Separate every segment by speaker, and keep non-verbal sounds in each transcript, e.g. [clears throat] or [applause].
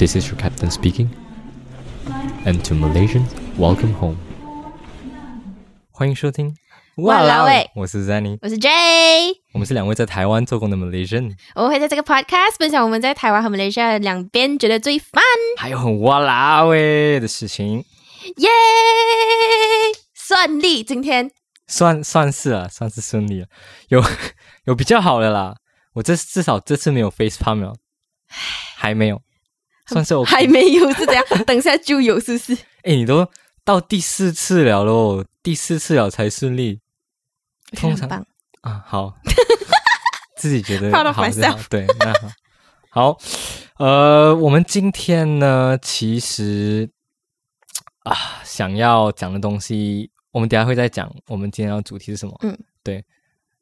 Speaker 1: This is your captain speaking. And to Malaysians, welcome home. 欢迎收听。
Speaker 2: 哇啦喂
Speaker 1: 我是 Zanny，
Speaker 2: 我是 J，
Speaker 1: 我们是两位在台湾做工的 Malaysian，
Speaker 2: 我们会在这个 podcast 分享我们在台湾和马来西亚两边觉得最 fun，
Speaker 1: 还有很哇啦喂的事情，
Speaker 2: 耶、顺利。今天
Speaker 1: 算算是啊，算是顺利了，有有比较好的啦。我这至少这次没有 face palm 了，还没有，[laughs] 算是 OK。
Speaker 2: 还没有是怎样？等下就有，是不是？[laughs]
Speaker 1: 哎，你都到第四次了喽，第四次了才顺利。通常
Speaker 2: 棒。
Speaker 1: 啊，好，[laughs] 自己觉得好对，那好，好，呃，我们今天呢，其实啊，想要讲的东西，我们等下会再讲。我们今天要主题是什么？
Speaker 2: 嗯，
Speaker 1: 对。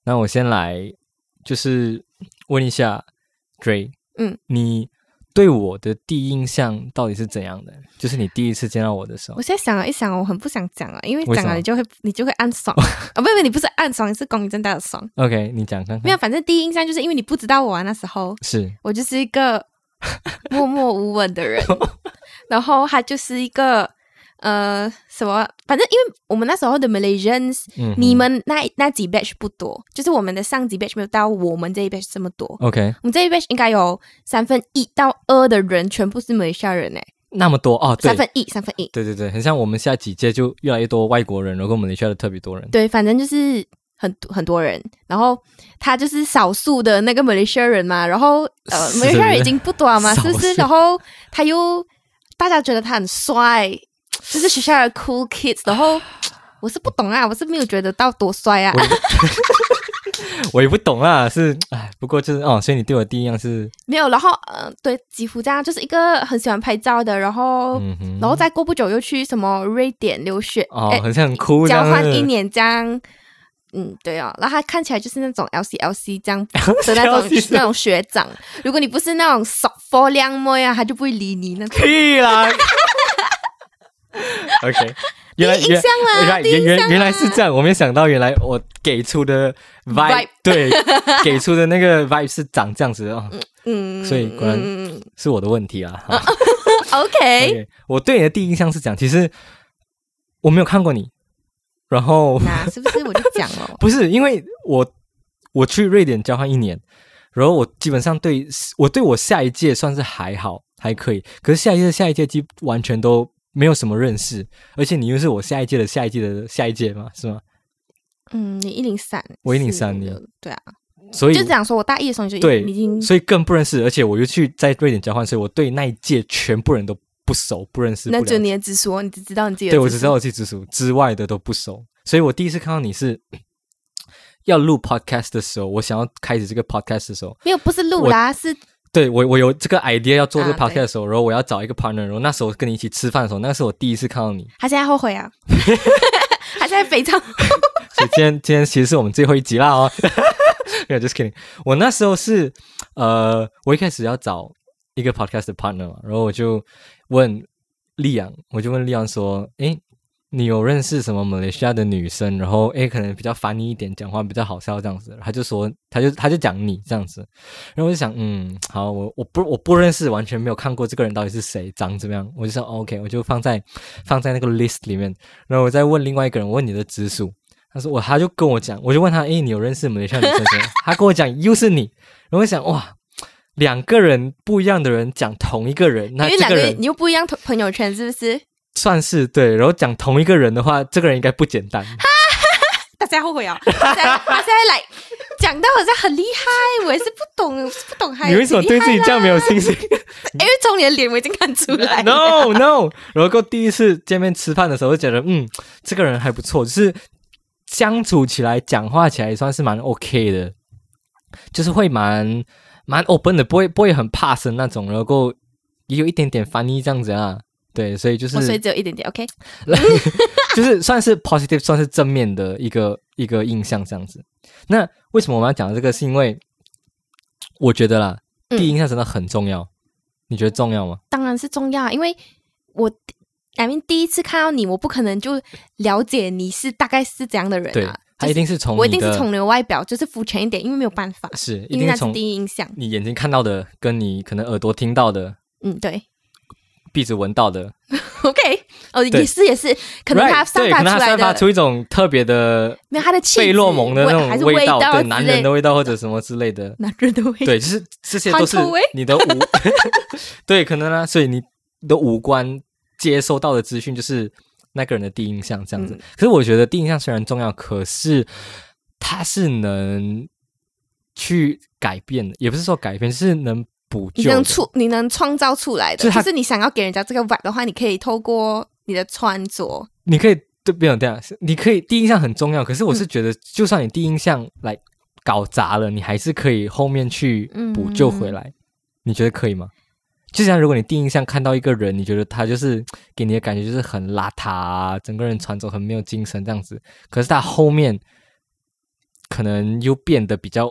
Speaker 1: 那我先来，就是问一下 Dray，
Speaker 2: 嗯，
Speaker 1: 你对我的第一印象到底是怎样的？就是你第一次见到我的时候。
Speaker 2: 我，现在想了一想，我很不想讲啊，因为
Speaker 1: 为什么？
Speaker 2: 讲了你就会你就会暗爽。啊，[laughs] 不不，你不是暗爽，你是光明正大的爽。
Speaker 1: OK，你讲看。
Speaker 2: 没有，反正第一印象就是因为你不知道我啊，那时候。
Speaker 1: 是。
Speaker 2: 我就是一个 [laughs] 默默无闻的人，[laughs] 然后他就是一个呃什么，反正因为我们那时候的 Malaysians，、
Speaker 1: 嗯
Speaker 2: 你们那那几 batch 不多，就是我们的上几 batch 没有到我们这一 batch 这么多。
Speaker 1: OK
Speaker 2: 我们这一 batch 应该有三分一到二的人全部是马来西亚人诶，
Speaker 1: 那么多哦，对
Speaker 2: 三，分一，三分一。
Speaker 1: 对对对，很像我们下几届就越来越多外国人，然后我们马来西亚的特别多人。
Speaker 2: 对，反正就是很很多人，然后他就是少数的那个 Malaysia 人嘛，然后呃，
Speaker 1: 是
Speaker 2: 马来西亚人已经不多了嘛，不是？然后他又大家觉得他很帅，就是学校的 cool kids，然后 [sighs] 我是不懂啊，我是没有觉得到多帅啊
Speaker 1: 我，[laughs] 也不懂啊，是哎，不过就是哦，所以你对我第一印象是，
Speaker 2: 没有，然后呃，对，几乎这样，就是一个很喜欢拍照的，然后、
Speaker 1: 嗯，
Speaker 2: 然后再过不久又去什么瑞典留学，
Speaker 1: 哦，好像很酷
Speaker 2: 交换一年这样。嗯，对哦，然后他看起来就是那种 L C L C 这样 [laughs] 的那种那种学长。如果你不是那种 s o f 靓妹啊，他就不会理你那种。
Speaker 1: 屁啦。[laughs] [laughs] OK，原来原原原原来是这样，我没有想到，原来我给出的 vibe
Speaker 2: Vibe
Speaker 1: 对，[laughs] 给出的那个 vibe 是长这样子的哦，
Speaker 2: 嗯，
Speaker 1: 所以果然
Speaker 2: 嗯
Speaker 1: 是我的问题啦。哈。[laughs] OK，OK，我对你的第一印象是讲，其实我没有看过你，然后
Speaker 2: 那是不是我就讲了？
Speaker 1: 不是因为我我去瑞典交换一年，然后我基本上对我对我下一届算是还好还可以，可是下一届下一届基完全都没有什么认识，而且你又是我下一届的下一届的下一届嘛，是吗？
Speaker 2: 嗯，你一零三，
Speaker 1: 我103
Speaker 2: 是
Speaker 1: 年
Speaker 2: 对啊，
Speaker 1: 所以
Speaker 2: 就这样说。我大一的时候你就
Speaker 1: 对
Speaker 2: 已经
Speaker 1: 所以更不认识，而且我又去在瑞典交换，所以我对那一届全部人都不熟，不认识，
Speaker 2: 那就你的直属，你只知道你自己的。
Speaker 1: 对我只知道我自己直属之外的都不熟，所以我第一次看到你是 [clears throat] 要录 podcast 的时候，我想要开始这个 podcast 的时候，
Speaker 2: 没有，不是录啦，是
Speaker 1: 对我我有这个 idea 要做这个
Speaker 2: 啊
Speaker 1: podcast 的时候，然后我要找一个 partner，然后那时候跟你一起吃饭的时候，那是我第一次看到你，
Speaker 2: 他现在后悔啊，[laughs] 他现在非常 [laughs]
Speaker 1: 所以今天今天其实是我们最后一集啦哦，没有 just kidding，我那时候是呃，我一开始要找一个 podcast 的 partner 嘛，然后我就问丽阳，我就问丽阳说，诶，你有认识什么马来西亚的女生？然后诶，可能比较烦你一点，讲话比较好笑这样子。他就说，他就他就讲你这样子，然后我就想，嗯，好，我我不我不认识，完全没有看过这个人到底是谁，长怎么样，我就说 OK，我就放在放在那个 list 里面。然后我再问另外一个人，我问你的直属，他说我他就跟我讲，我就问他，诶，你有认识马来西亚女生吗？[laughs] 他跟我讲又是你，然后我想哇。两个人不一样的人讲同一个人，那
Speaker 2: 因为两个
Speaker 1: 人
Speaker 2: 你又不一样朋友圈，是不是？
Speaker 1: 算是对，然后讲同一个人的话，这个人应该不简单。[laughs]
Speaker 2: 大家后悔啊！他现在他现在来讲到好像很厉害，我也是不懂，我是不懂还
Speaker 1: 你为什么对自己这样没有信心
Speaker 2: 因 [laughs] 为从你的脸我已经看出来了。[laughs]
Speaker 1: No No，然后第一次见面吃饭的时候，就觉得嗯，这个人还不错，就是相处起来、讲话起来也算是蛮 OK 的，就是会蛮蛮 open 的，不会不会很怕生那种，然后也有一点点翻译这样子啊。对，所以就是
Speaker 2: 所以只有一点点，OK。[laughs]
Speaker 1: 就是算是 positive，算是正面的一个一个印象这样子。那为什么我们要讲这个？是因为我觉得啦，
Speaker 2: 嗯
Speaker 1: 第一印象真的很重要。你觉得重要吗？
Speaker 2: 当然是重要啊，因为我 I mean 第一次看到你，我不可能就了解你是大概是怎样的人
Speaker 1: 对
Speaker 2: 啊。，
Speaker 1: 他一定是从
Speaker 2: 我一定是从你的外表，就是肤浅一点，因为没有办法，
Speaker 1: 是一
Speaker 2: 因为那是第一印象。
Speaker 1: 你眼睛看到的，跟你可能耳朵听到的，
Speaker 2: 嗯，对，
Speaker 1: 鼻子闻到的，[laughs]
Speaker 2: OK，哦，
Speaker 1: 对。
Speaker 2: 也是也是，可能他散发出来
Speaker 1: 散发出一种特别的
Speaker 2: 没有他的气质
Speaker 1: 费洛蒙的那种味道，对，男人的味道或者什么之类的。
Speaker 2: 男人的味道，
Speaker 1: 对，就是这些都是你的五 [laughs] [laughs] 对，可能啊，所以你的五官接收到的资讯就是那个人的第一印象这样子。
Speaker 2: 嗯。
Speaker 1: 可是我觉得第一印象虽然重要，可是它是能去改变的，也不是说改变，是能补
Speaker 2: 你能。出你能创造出来的，
Speaker 1: 就是
Speaker 2: 就是你想要给人家这个 vibe 的话，你可以透过你的穿着，
Speaker 1: 你可以对，不用这样，你可以第一印象很重要。可是我
Speaker 2: 嗯
Speaker 1: 是觉得，就算你第一印象来搞砸了，你还是可以后面去补救回来。你觉得可以吗？就像如果你第一印象看到一个人，你觉得他就是给你的感觉就是很邋遢、啊，整个人穿着很没有精神这样子，可是他后面可能又变得比较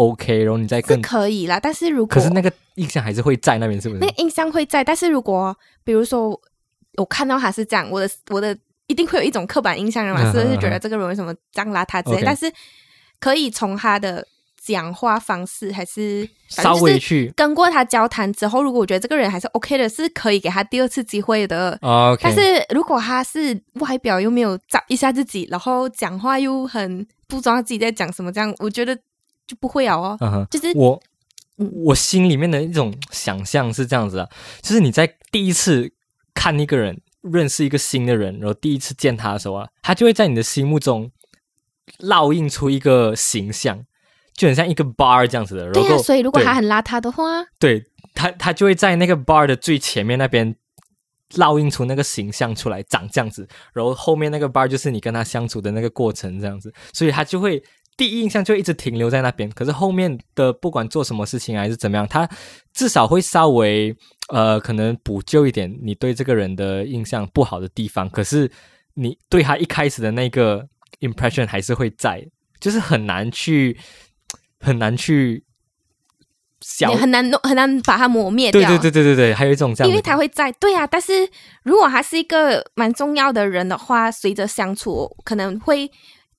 Speaker 1: OK，然后你再
Speaker 2: 是
Speaker 1: 更，
Speaker 2: 可以啦。但是如果
Speaker 1: 可是那个印象还是会在那边，是不是
Speaker 2: 那？个印象会在，但是如果比如说我看到他是这样，我的我的一定会有一种刻板印象的嘛，
Speaker 1: 嗯
Speaker 2: 是不是觉得这个人为什么这样邋遢之类但是可以从他的讲话方式还是
Speaker 1: 稍微去
Speaker 2: 跟过他交谈之后，如果我觉得这个人还是 OK 的，是可以给他第二次机会的。但是如果他是外表又没有找一下自己，然后讲话又很不知道自己在讲什么，这样我觉得就不会咬哦。
Speaker 1: 嗯哼。
Speaker 2: 就是
Speaker 1: 我
Speaker 2: 嗯
Speaker 1: 我心里面的一种想象是这样子啊，就是你在第一次看一个人，认识一个新的人，然后第一次见他的时候啊，他就会在你的心目中烙印出一个形象，就很像一个 bar 这样子的。然后
Speaker 2: 对啊、所以如果
Speaker 1: 对
Speaker 2: 他很邋遢的话，
Speaker 1: 对他，他就会在那个 bar 的最前面那边烙印出那个形象出来，长这样子。然后后面那个 bar 就是你跟他相处的那个过程，这样子，所以他就会第一印象就一直停留在那边。可是后面的不管做什么事情还是怎么样，他至少会稍微呃，可能补救一点你对这个人的印象不好的地方。可是你对他一开始的那个 impression 还是会在，就是很难去很难去小
Speaker 2: 很难弄很难把它磨灭掉。
Speaker 1: 对对对对对对，还有一种这样，
Speaker 2: 因为他会在对啊，但是如果他是一个蛮重要的人的话，随着相处可能会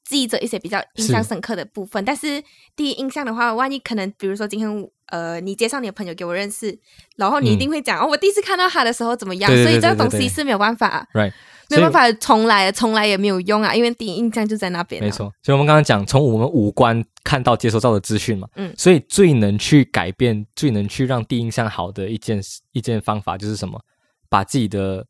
Speaker 2: 记着一些比较印象深刻的部分。但是第一印象的话，万一可能，比如说今天呃，你介绍你的朋友给我认识，然后你一定会讲、哦，我第一次看到他的时候怎么样，
Speaker 1: 对对对
Speaker 2: 所以这东西是没有办法。
Speaker 1: right，
Speaker 2: 没有办法重来，重来也没有用啊，因为第一印象就在那边、啊。
Speaker 1: 没，错，所以我们刚刚讲，从我们五官看到、接收到的资讯嘛，
Speaker 2: 嗯
Speaker 1: 所以最能去改变、最能去让第一印象好的一件一件方法就是什么？把自己的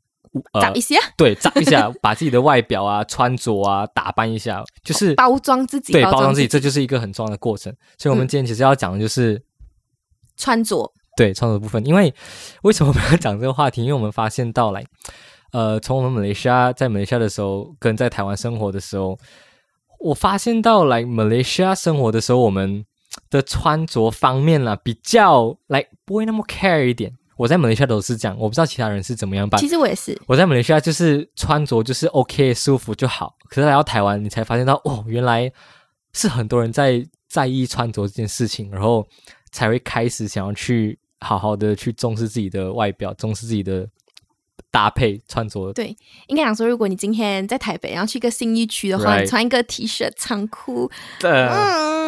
Speaker 1: 呃
Speaker 2: 长一些、[laughs]
Speaker 1: 对长一下，把自己的外表啊、穿着啊打扮一下，就是
Speaker 2: 包装自己，
Speaker 1: 对包装
Speaker 2: 装
Speaker 1: 自己，这就是一个很重要的过程。所以，我们
Speaker 2: 嗯
Speaker 1: 今天其实要讲的就是、
Speaker 2: 穿着。
Speaker 1: 对穿着部分，因为为什么我们要讲这个话题？因为我们发现到来，呃，从我们马来西亚在马来西亚的时候，跟在台湾生活的时候，我发现到来马来西亚生活的时候，我们的穿着方面啦，比较来不会那么 care 一点。我在马来西亚都是这样，我不知道其他人是怎么样办。
Speaker 2: 其实我也是，
Speaker 1: 我在马来西亚就是穿着就是 OK 舒服就好，可是来到台湾，你才发现到哦，原来是很多人在在意穿着这件事情，然后才会开始想要去好好的去重视自己的外表，重视自己的搭配穿着。
Speaker 2: 对，应该讲说，如果你今天在台北，然后去一个新义区的话
Speaker 1: Right
Speaker 2: 你穿一个 T 恤长裤，
Speaker 1: 呃，
Speaker 2: 嗯，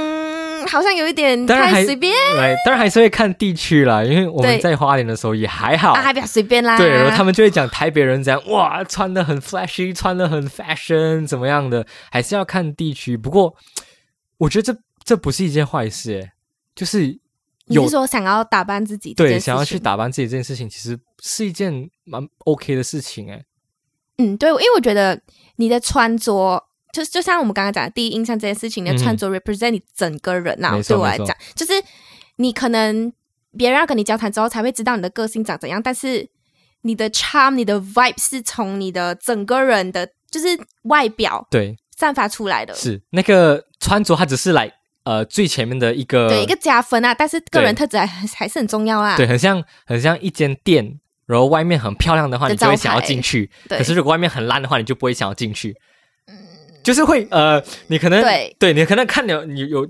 Speaker 2: 好像有一点太随便
Speaker 1: 来，当然还是会看地区啦，因为我们在花莲的时候也还好。
Speaker 2: 啊，还比较随便啦。
Speaker 1: 对，然后他们就会讲台北人怎样哇，穿的很 flashy，穿的很 fashion，怎么样的，还是要看地区。不过，我觉得这这不是一件坏事，诶，就是有
Speaker 2: 你是说想要打扮自己
Speaker 1: 对，想要去打扮自己这件事情，其实是一件蛮 OK 的事情，诶。
Speaker 2: 嗯，对，因为我觉得你的穿着，就就像我们刚刚讲的第一印象这件事情，你的穿着 represent 你整个人呐、对我来讲，就是你可能别人要跟你交谈之后才会知道你的个性长怎样，但是你的 charm、你的 vibe 是从你的整个人的，就是外表
Speaker 1: 对，
Speaker 2: 散发出来的。
Speaker 1: 是那个穿着，它只是来呃最前面的一个
Speaker 2: 对一个加分啊，但是个人特质还还是很重要啊。
Speaker 1: 对，很像很像一间店，然后外面很漂亮的话，你就会想要进去。可是如果外面很烂的话，你就不会想要进去。就是会呃，你可能
Speaker 2: 对对
Speaker 1: 你可能看了你有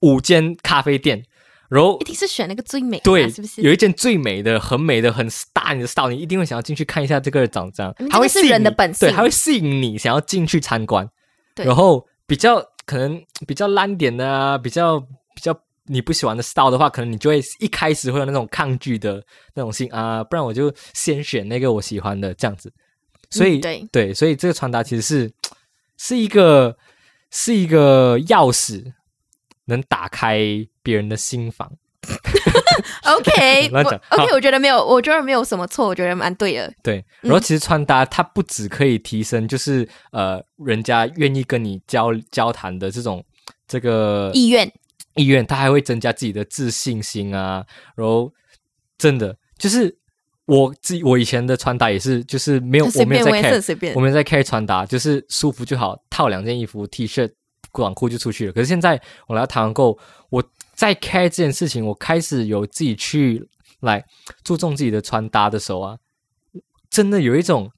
Speaker 1: 五间咖啡店，然后
Speaker 2: 一定是选那个最美的啊、
Speaker 1: 对，
Speaker 2: 是不是？
Speaker 1: 有一间最美的、很美的、很大你的 style，你一定会想要进去看一下这个长这样
Speaker 2: 嗯，
Speaker 1: 它会
Speaker 2: 是
Speaker 1: 吸引
Speaker 2: 人的本性
Speaker 1: 对，它会吸引你想要进去参观。
Speaker 2: 对
Speaker 1: 然后比较可能比较烂点的啊，比较比较你不喜欢的 style 的话，可能你就会一开始会有那种抗拒的那种心啊，不然我就先选那个我喜欢的这样子。所以、
Speaker 2: 嗯对
Speaker 1: 对，所以这个穿搭其实是是一个是一个钥匙，能打开别人的心房。[laughs]
Speaker 2: OK，[laughs]
Speaker 1: 乱
Speaker 2: 我
Speaker 1: 讲
Speaker 2: OK，我觉得没有，我觉得没有什么错，我觉得蛮对的。
Speaker 1: 对，然后其实穿搭它不只可以提升，就是呃，人家愿意跟你交交谈的这种这个
Speaker 2: 意愿，
Speaker 1: 意愿，它还会增加自己的自信心啊。然后真的就是我自己，我以前的穿搭也是，就是没有我没有在
Speaker 2: 便我。
Speaker 1: 没有在 care 穿搭，就是舒服就好，套两件衣服 T 恤、短裤就出去了。可是现在我来到台湾后，我在 care 这件事情，我开始有自己去来注重自己的穿搭的时候啊，真的有一种。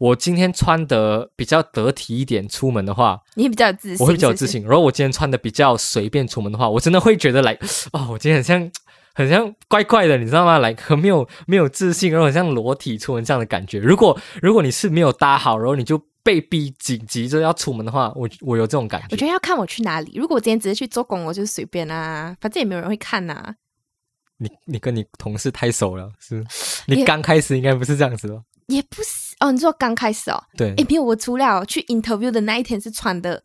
Speaker 1: 我今天穿的比较得体一点，出门的话，
Speaker 2: 你比较自信，
Speaker 1: 我会比较。自信。然后我今天穿的比较随便出门的话，我真的会觉得来，哦，我今天很像很像怪怪的，你知道吗？来，很没有没有自信，然后很像裸体出门这样的感觉。如果如果你是没有搭好，然后你就被逼紧急着要出门的话，我我有这种感觉
Speaker 2: 我
Speaker 1: 觉。
Speaker 2: 得要看我去哪里。如果我今天只是去做工，我就随便啊，反正也没有人会看呐、
Speaker 1: 你你跟你同事太熟了，是？[sighs] 你
Speaker 2: 也
Speaker 1: 刚开始应该不是这样子吧，
Speaker 2: 也不是哦。你说刚开始哦，
Speaker 1: 对
Speaker 2: 哎，没有，我除了去 interview 的那一天是穿的，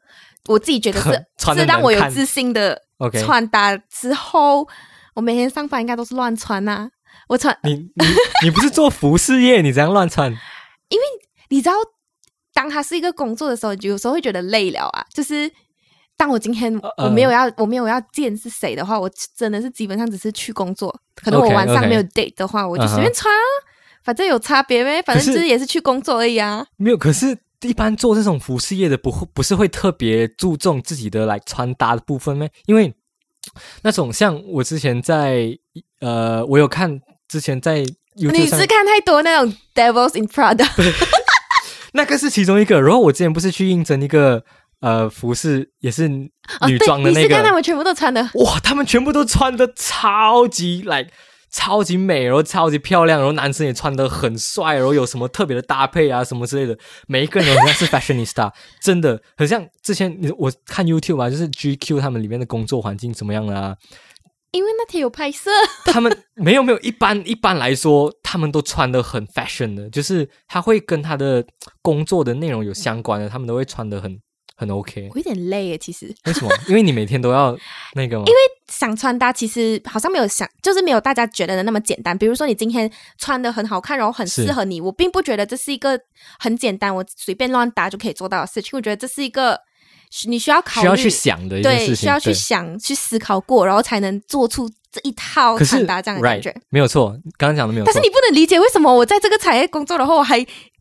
Speaker 2: 我自己觉得是是让我有自信的穿搭之后，我每天上班应该都是乱穿呐、我穿，
Speaker 1: 你你你不是做服饰业，你这样乱穿，[laughs] 因为
Speaker 2: 你知道，当它是一个工作的时候，就有时候会觉得累了啊。就是当我今天
Speaker 1: 呃
Speaker 2: 我没有要、我没有要见是谁的话，我真的是基本上只是去工作。可能我晚上没有 date 的话，我就随便穿啊，反正有差别呗，反正
Speaker 1: 可
Speaker 2: 就是是也是去工作而已啊。
Speaker 1: 没有，可是一般做这种服饰业的不会不是会特别注重自己的来穿搭的部分吗？因为那种像我之前在呃，我有看之前在
Speaker 2: 你是看太多那种 Devils in Prada，
Speaker 1: 那个是其中一个，然后我之前不是去应征一个呃服饰也是
Speaker 2: 哦
Speaker 1: 女装的那
Speaker 2: 对，你是看他，们全部都穿的
Speaker 1: 哇，他们全部都穿的超级来。超级美，然后超级漂亮，然后男生也穿的很帅，然后有什么特别的搭配啊，什么之类的，每一个人都是 fashionista，[laughs] 真的很像之前你我看 YouTube 啊，就是 GQ 他们里面的工作环境怎么样啊？
Speaker 2: 因为那天有拍摄。
Speaker 1: 他们没有没有，一般一般来说，他们都穿的很 fashion 的，就是他会跟他的工作的内容有相关的，他们都会穿的很很 OK。
Speaker 2: 我有点累耶，其实 [laughs]
Speaker 1: 为什么？因为你每天都要那个吗？
Speaker 2: 想穿搭其实好像没有想，就是没有大家觉得的那么简单。比如说你今天穿的很好看，然后很适合你，我并不觉得这是一个很简单，我随便乱搭就可以做到的事情。我觉得这是一个你需要考虑，
Speaker 1: 需要去想的一件事
Speaker 2: 对，
Speaker 1: 情，
Speaker 2: 需要去想、去思考过，然后才能做出这一套穿搭这样的感
Speaker 1: right
Speaker 2: 觉。
Speaker 1: 没有错，刚刚讲的没有错。
Speaker 2: 但是你不能理解为什么我在这个产业工作，然后我还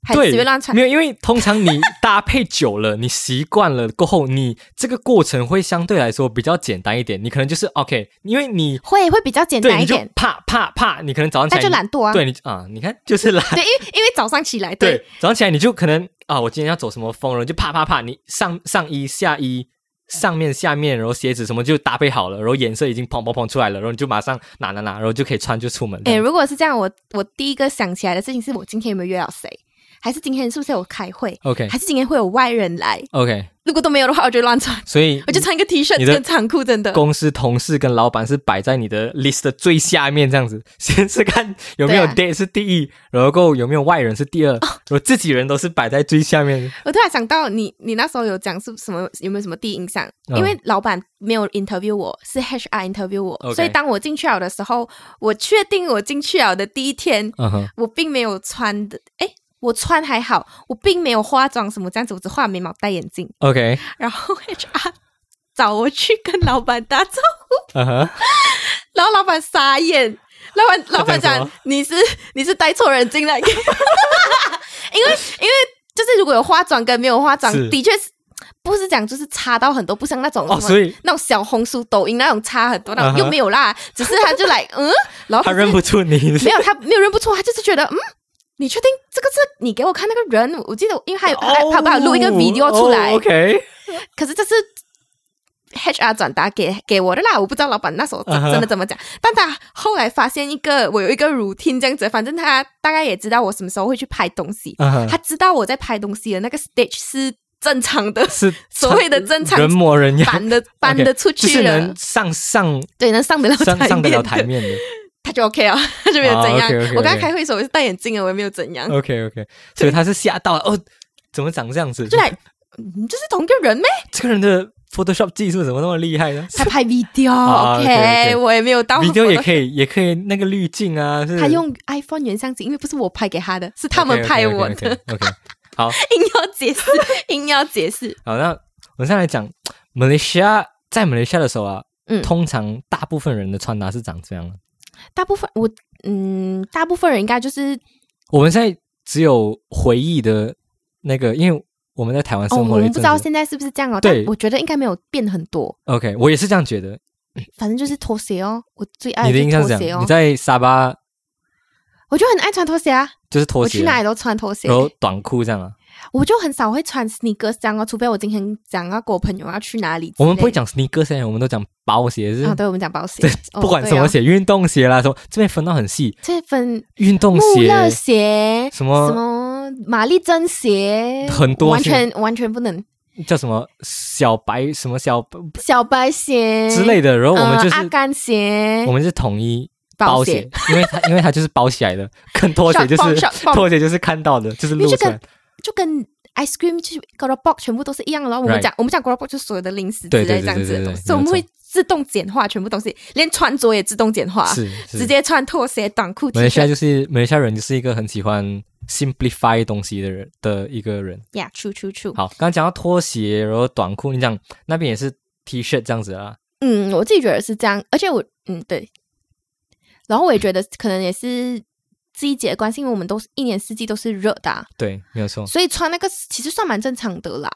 Speaker 2: 还随
Speaker 1: 对
Speaker 2: 便乱穿
Speaker 1: 没。有，因为通常你搭配久了，你习惯了过后，你这个过程会相对来说比较简单一点。你可能就是 OK，因为你
Speaker 2: 会会比较简单一点，
Speaker 1: 啪啪啪，你可能早上起来
Speaker 2: 就懒惰啊。
Speaker 1: 对你啊，你看就是懒。
Speaker 2: 对，因为因为早上起来，
Speaker 1: 对，早上起来你就可能啊，我今天要走什么风，然后就啪啪啪，你上上衣下衣。上面、下面，然后鞋子什么就搭配好了，然后颜色已经砰砰砰出来了，然后你就马上拿拿拿，然后就可以穿就出门。
Speaker 2: 哎、如果是这样，我我第一个想起来的事情是我今天有没有约到谁，还是今天是不是有开会
Speaker 1: ，OK
Speaker 2: 还是今天会有外人来
Speaker 1: ？OK，
Speaker 2: 如果都没有的话，我就乱穿，
Speaker 1: 所以
Speaker 2: 我就穿一个 T 恤跟长裤，真的。
Speaker 1: 公司同事跟老板是摆在你的 list 的最下面，这样子。[laughs] 先是看有没有
Speaker 2: 对啊
Speaker 1: date 是第一，然后有没有外人是第二，然后自己人都是摆在最下面。
Speaker 2: 我突然想到你，你那时候有讲是什么？有没有什么第一印象？
Speaker 1: 嗯
Speaker 2: 因为老板没有 interview 我，是 HR interview 我所以当我进去了的时候，我确定我进去了的第一天，我并没有穿的，哎，我穿还好，我并没有化妆什么这样子，我只画眉毛、戴眼镜
Speaker 1: ，OK，
Speaker 2: 然后 HR 找我去跟老板打招呼。[laughs] 然后老板傻眼，老板老板讲你是你是带错人进来，[laughs] 因为因为就是如果有化妆跟没有化妆，的确是不是讲就是差到很多，不像那种
Speaker 1: 哦，
Speaker 2: 什么
Speaker 1: 所以
Speaker 2: 那种小红书、抖音那种差很多，那种又没有啦，只是他就来嗯，然后
Speaker 1: 他认不出你。
Speaker 2: 没有他没有认不出，他就是觉得嗯。你确定这个是你给我看那个人？我记得，因为还有还他帮我录一个 video 出来。
Speaker 1: 哦 OK，
Speaker 2: 可是这是 HR 转达给给我的啦，我不知道老板那时候真的怎么讲。但他后来发现一个我有一个 routine 这样子，反正他大概也知道我什么时候会去拍东西，他知道我在拍东西的那个 stage 是正常的，
Speaker 1: 是
Speaker 2: 所谓的正常
Speaker 1: 人模人样，
Speaker 2: 搬的搬的出
Speaker 1: 就是
Speaker 2: 去了
Speaker 1: 能，上上
Speaker 2: 对，能上得了台
Speaker 1: 上上得了台面的。
Speaker 2: 他就 OK 啊，他 [laughs] 就没有怎样。我刚刚开会的时候我是戴眼镜的，我也没有怎样
Speaker 1: ，OK OK，所以他是吓到了哦，怎么长这样子？
Speaker 2: 就来，你，这是同一个人咩？
Speaker 1: 这个人的 Photoshop 技术怎么那么厉害呢
Speaker 2: 他拍 video，OK，[laughs]
Speaker 1: 啊，OK，OK
Speaker 2: 我也没有到
Speaker 1: video 也。可以，也可以那个滤镜啊，
Speaker 2: 他用 iPhone 原相机，因为不是我拍给他的，是他们拍我的
Speaker 1: ，OK，好
Speaker 2: 硬要解释，硬要解释。
Speaker 1: 好，那我们现在来讲马来西亚，在马来西亚的时候啊，
Speaker 2: 嗯
Speaker 1: 通常大部分人的穿搭是长这样的。
Speaker 2: 大部分我嗯，大部分人应该就是
Speaker 1: 我们现在只有回忆的那个，因为我们在台湾生活了一阵子。
Speaker 2: 们不知道现在是不是这样哦，
Speaker 1: 对
Speaker 2: 但我觉得应该没有变很多
Speaker 1: ，OK，我也是这样觉得。
Speaker 2: 反正就是拖鞋哦，我最爱
Speaker 1: 你的
Speaker 2: 就
Speaker 1: 印象是这样？
Speaker 2: 是拖鞋哦
Speaker 1: 你，在沙巴
Speaker 2: 我就很爱穿拖鞋啊，
Speaker 1: 就是拖鞋，
Speaker 2: 我去哪里都穿拖鞋
Speaker 1: 然，后短裤这样啊。
Speaker 2: 我就很少会穿 sneakers 这样哦，除非我今天讲要跟我朋友要去哪里，
Speaker 1: 我们不会讲 sneakers，我们都讲包鞋，是
Speaker 2: 啊，对，我们讲包鞋。
Speaker 1: 对，
Speaker 2: 哦
Speaker 1: 不管什么鞋，运动鞋啦，什么这边分到很细，
Speaker 2: 这分
Speaker 1: 运动
Speaker 2: 鞋、乐
Speaker 1: 鞋
Speaker 2: 鞋。
Speaker 1: 什么
Speaker 2: 什么玛丽珍鞋，
Speaker 1: 很多
Speaker 2: 完全完全不能。
Speaker 1: 叫什么小白什么小
Speaker 2: 小白鞋。
Speaker 1: 之类的，然后我们就是
Speaker 2: 呃阿甘鞋。
Speaker 1: 我们是统一
Speaker 2: 包
Speaker 1: 包鞋，因为它因为它就是包起来的，跟拖鞋就是拖鞋就是看到的，就是露出来。
Speaker 2: 因为就跟。ice cream 就是 g o r o box 全部都是一样的咯。我们讲我们讲 g o r o box 就是所有的零食之类这样子的东西，所以我们会自动简化全部东西，连穿着也自动简化，
Speaker 1: 是是
Speaker 2: 直接穿拖鞋、短裤、
Speaker 1: 马来西亚。就是马来西亚人就是一个很喜欢 simplify 东西的人的一个人。
Speaker 2: Yeah，true true true。
Speaker 1: 好，刚刚讲到拖鞋，然后短裤，你讲那边也是 T 恤这样子啊？
Speaker 2: 嗯，我自己觉得是这样，而且我嗯对，然后我也觉得可能也是季节的关系，因为我们都是一年四季都是热的、啊，
Speaker 1: 对，没有错。
Speaker 2: 所以穿那个其实算蛮正常的啦。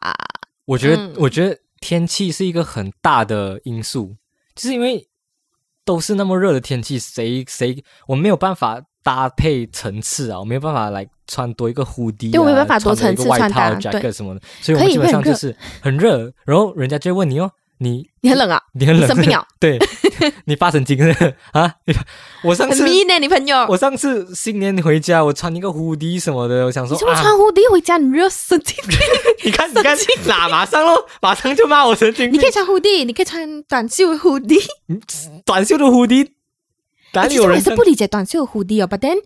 Speaker 1: 我觉得，
Speaker 2: 嗯
Speaker 1: 我觉得天气是一个很大的因素，就是因为都是那么热的天气，谁谁我没有办法搭配层次啊，我没有办法来穿多一个 hoodie，、啊、
Speaker 2: 对我没办法多层次
Speaker 1: 穿多一个外套、
Speaker 2: 穿搭
Speaker 1: jacket 什么的，所以我们基本上
Speaker 2: 会很热
Speaker 1: 就是很热，然后人家就会问你哦，你
Speaker 2: 你很冷啊，
Speaker 1: 你很冷，
Speaker 2: 你生病啊？[laughs]
Speaker 1: 对，你发神经了 [laughs] 啊！你我上次
Speaker 2: mean 呢、你朋友。
Speaker 1: 我上次新年回家，我穿一个 hoodie 什么的，我想说
Speaker 2: 你怎么
Speaker 1: 啊，
Speaker 2: 穿蝴蝶回家？你热神经病！[laughs]
Speaker 1: 你看你看哪马上咯，马上就骂我神经病
Speaker 2: 你可以。穿蝴蝶，你可以穿短袖的蝴蝶。
Speaker 1: 短袖的 hoodie 哪里
Speaker 2: 其实我也是
Speaker 1: 有人穿？
Speaker 2: 不理解短袖的蝴蝶哦，but then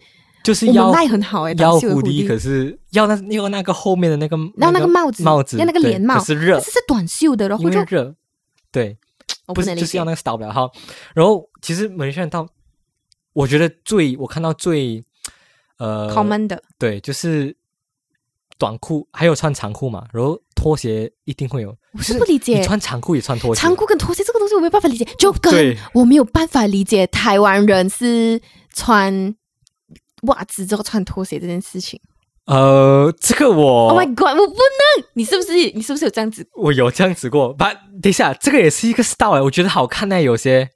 Speaker 1: 就是要
Speaker 2: 我们卖很好哎，
Speaker 1: 要
Speaker 2: 短袖的
Speaker 1: hoodie，可是要那要那个后面的那个，
Speaker 2: 然后那个帽子
Speaker 1: 帽子
Speaker 2: 要那个连帽
Speaker 1: 可是热
Speaker 2: 但，是是短袖的，然后就
Speaker 1: 热，对，
Speaker 2: 我能理解
Speaker 1: 不是就是要。那个不了好。然后其实马来西亚人到，我觉得最我看到最呃
Speaker 2: common 的，
Speaker 1: 对，就是短裤，还有穿长裤嘛，然后拖鞋一定会有。
Speaker 2: 我是不理解
Speaker 1: 你
Speaker 2: 解
Speaker 1: 穿长裤也穿拖鞋，
Speaker 2: 长裤跟拖鞋这个东西，我没有办法理解，就跟我没有办法理解台湾人是穿袜子之后穿拖鞋这件事情。
Speaker 1: 呃，这个我
Speaker 2: Oh my god，我不能！你是不是你是不是有这样子？
Speaker 1: 我有这样子过，把等一下，这个也是一个 style 哎，我觉得好看呢，有些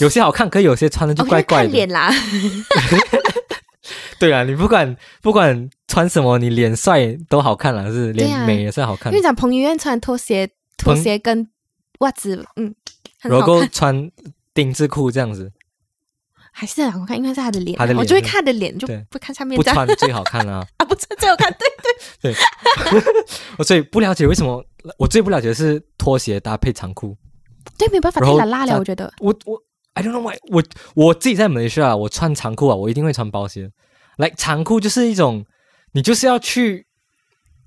Speaker 1: 有些好看，可有些穿的就
Speaker 2: 哦
Speaker 1: 怪怪的。
Speaker 2: 看脸啦，[laughs]
Speaker 1: 对啊，你不管不管穿什么，你脸帅都好看了，是脸美也是好看
Speaker 2: 因为。讲彭于晏穿拖鞋，拖鞋跟袜子，嗯，很
Speaker 1: 然后，穿丁字裤这样子，
Speaker 2: 还是很好看，因为是他的脸啊，
Speaker 1: 他的脸
Speaker 2: 我就会看他的脸，就
Speaker 1: 对
Speaker 2: 不看下面
Speaker 1: 不穿最好看啊。[laughs]
Speaker 2: 啊，不穿最好看，对对，[laughs] [laughs]
Speaker 1: 我最不了解为什么，我最不了解的是拖鞋搭配长裤。
Speaker 2: 对，没有办法太拉拉了，我觉得。
Speaker 1: 我我 I don't know why，我我自己在马来西亚，我穿长裤啊，我一定会穿包鞋。来，长裤就是一种，你就是要去，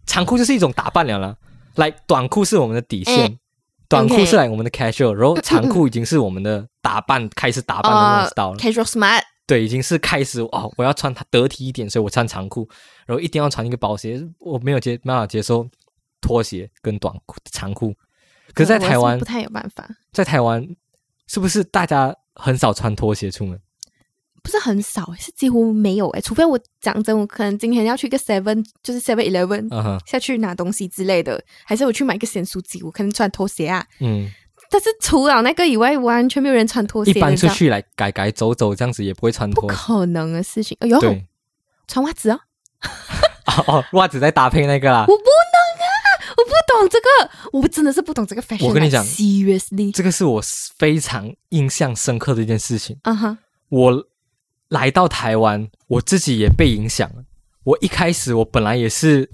Speaker 1: 长裤就是一种打扮了啦。来，短裤是我们的底线，
Speaker 2: 哎
Speaker 1: 短裤是来我们的 casual，然后长裤已经是我们的打扮，开始打扮的那种 style 了。
Speaker 2: 呃 casual smart，
Speaker 1: 对，已经是开始哦，我要穿它得体一点，所以我穿长裤，然后一定要穿一个薄鞋，我没有接没办法接受拖鞋跟短裤长裤。可是，在台湾
Speaker 2: 不，太有办法，
Speaker 1: 在台湾是不是大家很少穿拖鞋出门？
Speaker 2: 不是很少，是几乎没有哎，除非我讲真，我可能今天要去一个 Seven，就是 Seven Eleven
Speaker 1: 嗯哼，
Speaker 2: 下去拿东西之类的，还是我去买一个咸酥鸡，我可能穿拖鞋啊。
Speaker 1: 嗯，
Speaker 2: 但是除了那个以外，完全没有人穿拖鞋的，
Speaker 1: 一般出去来改改走走这样子也不会穿
Speaker 2: 不。可能的事情。哎呦，穿袜子啊，
Speaker 1: 哦 [laughs] 哦，袜子再搭配那个啦
Speaker 2: 我。不能啊，我不懂这个，我真的是不懂这个 fashion。
Speaker 1: 我跟你讲
Speaker 2: ，seriously，
Speaker 1: 这个是我非常印象深刻的一件事情。
Speaker 2: 啊哈，
Speaker 1: 我来到台湾，我自己也被影响了。我一开始我本来也是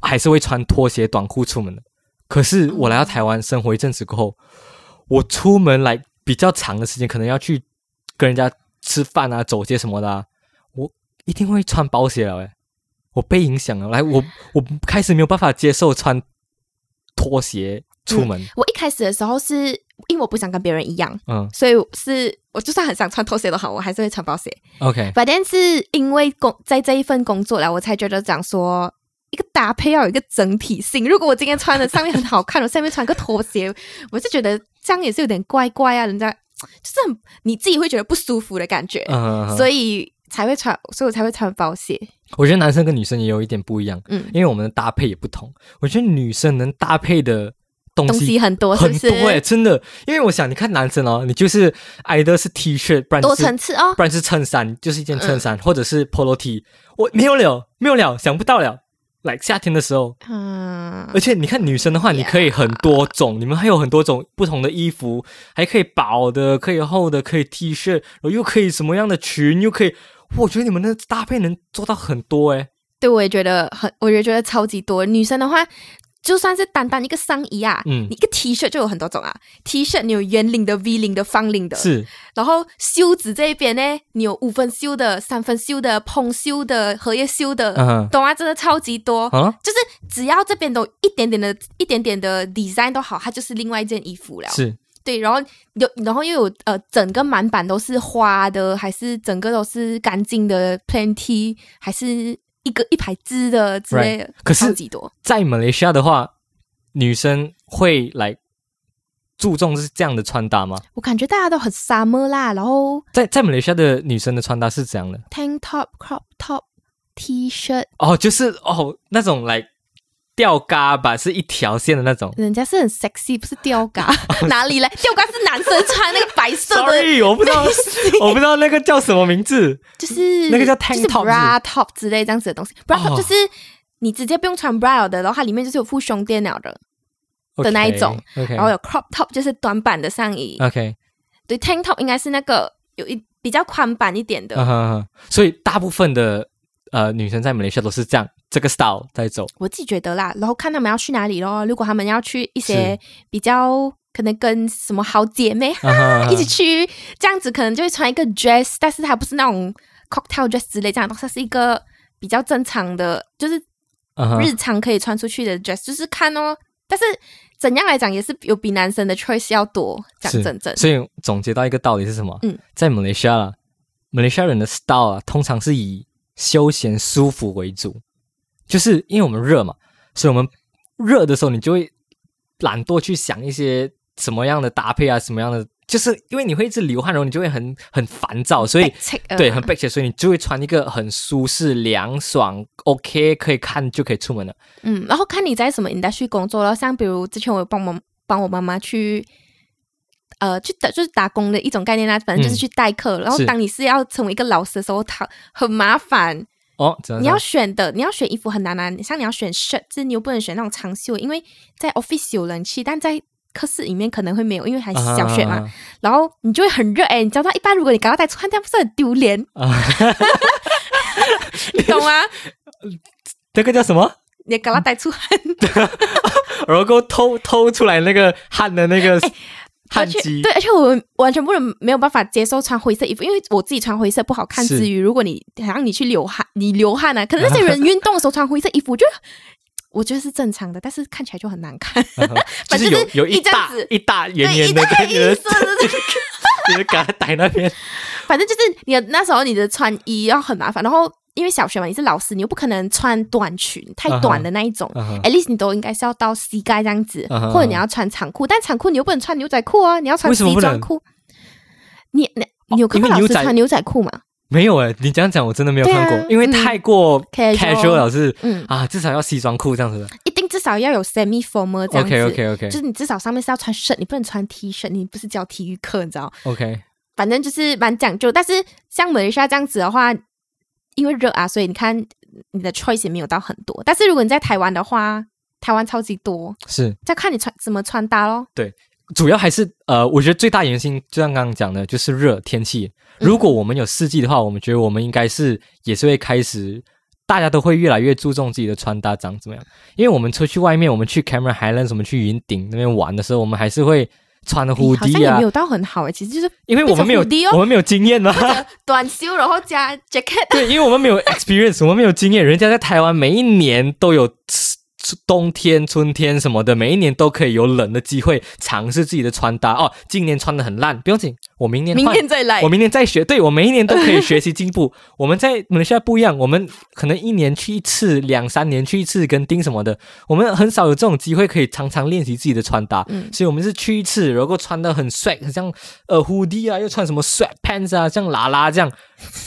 Speaker 1: 还是会穿拖鞋短裤出门的。可是我来到台湾生活一阵子过后，我出门来比较长的时间，可能要去跟人家吃饭啊、走街什么的、我一定会穿包鞋了。诶，我被影响了，来，我我开始没有办法接受穿拖鞋出门。
Speaker 2: 我一开始的时候是因为我不想跟别人一样，
Speaker 1: 嗯
Speaker 2: 所以是我就算很想穿拖鞋都好，我还是会穿包鞋。
Speaker 1: ，OK，
Speaker 2: 反正是因为工在这一份工作了，我才觉得讲说一个搭配要有一个整体性。如果我今天穿的上面很好看，我下面穿个拖鞋，[laughs] 我是觉得这样也是有点怪怪啊，人家就是很你自己会觉得不舒服的感觉，
Speaker 1: 嗯，
Speaker 2: 所
Speaker 1: 以
Speaker 2: 以才会穿，所以我才会穿包鞋。
Speaker 1: 我觉得男生跟女生也有一点不一样，
Speaker 2: 嗯，
Speaker 1: 因为我们的搭配也不同。我觉得女生能搭配的东
Speaker 2: 东
Speaker 1: 西
Speaker 2: 西很多，是不
Speaker 1: 很多诶，
Speaker 2: 是？
Speaker 1: 真的。因为我想，你看男生哦，你就是挨的是 T 恤，不然
Speaker 2: 多
Speaker 1: 是
Speaker 2: 层次哦，
Speaker 1: 不然是衬衫，就是一件衬
Speaker 2: 嗯
Speaker 1: 衫，或者是 polo T。我没有了，没有了，想不到了。来夏天的时候，
Speaker 2: 嗯
Speaker 1: 而，且你看女生的话，你可以很多种，你们还有很多种不同的衣服，还可以薄的，可以厚的，可以 T 恤，然后又可以什么样的裙，又可以，我觉得你们的搭配能做到很多诶。
Speaker 2: 对，我也觉得很，我也觉得超级多。女生的话，就算是单单一个上衣啊，
Speaker 1: 嗯
Speaker 2: 你一个 T 恤就有很多种啊。T 恤你有圆领的、V 领的、方领的，
Speaker 1: 是，
Speaker 2: 然后袖子这一边呢，你有五分袖的、三分袖的、蓬袖的、荷叶袖的，
Speaker 1: 嗯，
Speaker 2: 懂啊？真的超级多。
Speaker 1: 啊，
Speaker 2: 就是只要这边都一点点的、一点点的 design 都好，它就是另外一件衣服了。
Speaker 1: 是，
Speaker 2: 对，然后有，然后又有呃，整个满版都是花的，还是整个都是干净的 plain T，还是一个一排织的之类的
Speaker 1: 可是。在马来西亚的话，女生会来注重是这样的穿搭吗？
Speaker 2: 我感觉大家都很 summer 啦，然后
Speaker 1: 在在马来西亚的女生的穿搭是怎样的
Speaker 2: ？tank top、crop top、T-shirt，
Speaker 1: 哦，就是哦那种来吊嘎吧，是一条线的那种。
Speaker 2: 人家是很 sexy，不是吊嘎，[laughs] 哪里来？吊嘎是男生穿那个白色的，[laughs]
Speaker 1: Sorry，我不知道，我不知道那个叫什么名字。
Speaker 2: 就是
Speaker 1: 那个叫 tank top
Speaker 2: bra top 之类这样子的东西。bra top
Speaker 1: 哦
Speaker 2: 就是你直接不用穿 bra 的，然后它里面就是有附胸垫了的，的那一种然后有 crop top 就是短版的上衣。
Speaker 1: OK，
Speaker 2: 对，tank top 应该是那个有一比较宽版一点的。
Speaker 1: 所以大部分的呃女生在马来西亚都是这样这个 style 在走。
Speaker 2: 我自己觉得啦，然后看他们要去哪里咯。如果他们要去一些比较可能跟什么好姐妹、[laughs] 一起去，这样子可能就会穿一个 dress，但是它不是那种 cocktail dress 之类这样的东西，它是一个比较正常的，就是
Speaker 1: 嗯
Speaker 2: 日常可以穿出去的 dress，就是看哦。但是怎样来讲，也是有比男生的 choice 要多，讲
Speaker 1: 是
Speaker 2: 真正。
Speaker 1: 所以总结到一个道理是什么？
Speaker 2: 嗯，
Speaker 1: 在马来西亚啦，马来西亚人的 style 啊，通常是以休闲舒服为主，就是因为我们热嘛，所以我们热的时候，你就会懒惰去想一些什么样的搭配啊，什么样的，就是因为你会一直流汗，然后你就会很很烦躁，所以对很 b 切所以你就会穿一个很舒适、凉爽、OK 可以看就可以出门了。
Speaker 2: 嗯，然后看你在什么 industry 工作了，像比如之前我有帮忙帮我妈妈去。呃，去打就是打工的一种概念啦，反正就是
Speaker 1: 嗯
Speaker 2: 去代课。然后当你是要成为一个老师的时候，它很麻烦。
Speaker 1: 哦，
Speaker 2: 你要
Speaker 1: 说
Speaker 2: 选的，你要选衣服很难啊。像你要选 shirt，就是你又不能选那种长袖，因为在 office 有人气，但在课室里面可能会没有，因为还小学嘛。
Speaker 1: 啊
Speaker 2: 然后你就会很热哎、你知道，一般如果你搞到带穿，这样不是很丢脸？
Speaker 1: 啊，[laughs]
Speaker 2: 你懂吗？[laughs]
Speaker 1: 这个叫什么？
Speaker 2: 你搞到带出汗，[laughs]
Speaker 1: 然后偷偷出来那个汗的那个汗
Speaker 2: 而且，对，而且我完全不能没有办法接受穿灰色衣服，因为我自己穿灰色不好看
Speaker 1: 是
Speaker 2: 之余，如果你好像你去流汗，你流汗啊，可能那些人运动的时候穿灰色衣服，我觉得我觉得是正常的，但是看起来就很难看。[laughs] [laughs] 反正就是
Speaker 1: 有一大
Speaker 2: 一
Speaker 1: 大圆
Speaker 2: 对，
Speaker 1: 圆的
Speaker 2: 一大
Speaker 1: 跟你的
Speaker 2: 一色的，[laughs]
Speaker 1: 你的嘎呆那边，
Speaker 2: 反正就是你的那时候你的穿衣要很麻烦，然后因为小学嘛，你是老师，你又不可能穿短裙太短的那一种。at least 你都应该是要到膝盖这样子或者你要穿长裤，但长裤你又不能穿牛仔裤啊，你要穿西装裤。你你你有看过老师穿牛仔裤吗？
Speaker 1: 没有诶，你这样讲我真的没有看过，因为
Speaker 2: 嗯
Speaker 1: 太过
Speaker 2: Casual
Speaker 1: 了是
Speaker 2: 嗯，
Speaker 1: 啊，至少要西装裤这样子的。
Speaker 2: 一定至少要有 semi formal 这样子。
Speaker 1: OK OK OK
Speaker 2: 就是你至少上面是要穿 shirt，你不能穿 T 恤，你不是教体育课，你知道
Speaker 1: ？OK，
Speaker 2: 反正就是蛮讲究。但是像马来西亚这样子的话，因为热啊，所以你看你的 choice 也没有到很多。但是如果你在台湾的话，台湾超级多，
Speaker 1: 是
Speaker 2: 再看你穿怎么穿搭咯。
Speaker 1: 主要还是呃，我觉得最大原因就像刚刚讲的，就是热天气。如果我们有四季的话，我们觉得我们应该是也是会开始大家都会越来越注重自己的穿搭长怎么样。因为我们出去外面，我们去 Cameron Highlands，什么去云顶那边玩的时候，我们还是会穿的
Speaker 2: 好
Speaker 1: hoodie 啊
Speaker 2: 像也没，有到很好哎，其实就是
Speaker 1: 因为我们没有
Speaker 2: 变成 hoodie 哦
Speaker 1: 我们没有经验嘛。
Speaker 2: 短袖，然后加 jacket。
Speaker 1: 对，因为我们没有 experience，我们没有经验。人家在台湾每一年都有冬天、春天什么的，每一年都可以有冷的机会尝试自己的穿搭。哦，今年穿的很烂，不用紧，我明年
Speaker 2: 明年再来
Speaker 1: 我。明年再学。对我每一年都可以学习进步。我们在马来西亚不一样，我们可能一年去一次，两三年去一次跟丁什么的，我们很少有这种机会可以常常练习自己的穿搭。
Speaker 2: 嗯
Speaker 1: 所以我们是去一次，然后穿的很帅，很像呃 hoodie 啊，又穿什么 sweat pants 啊，像拉拉这样，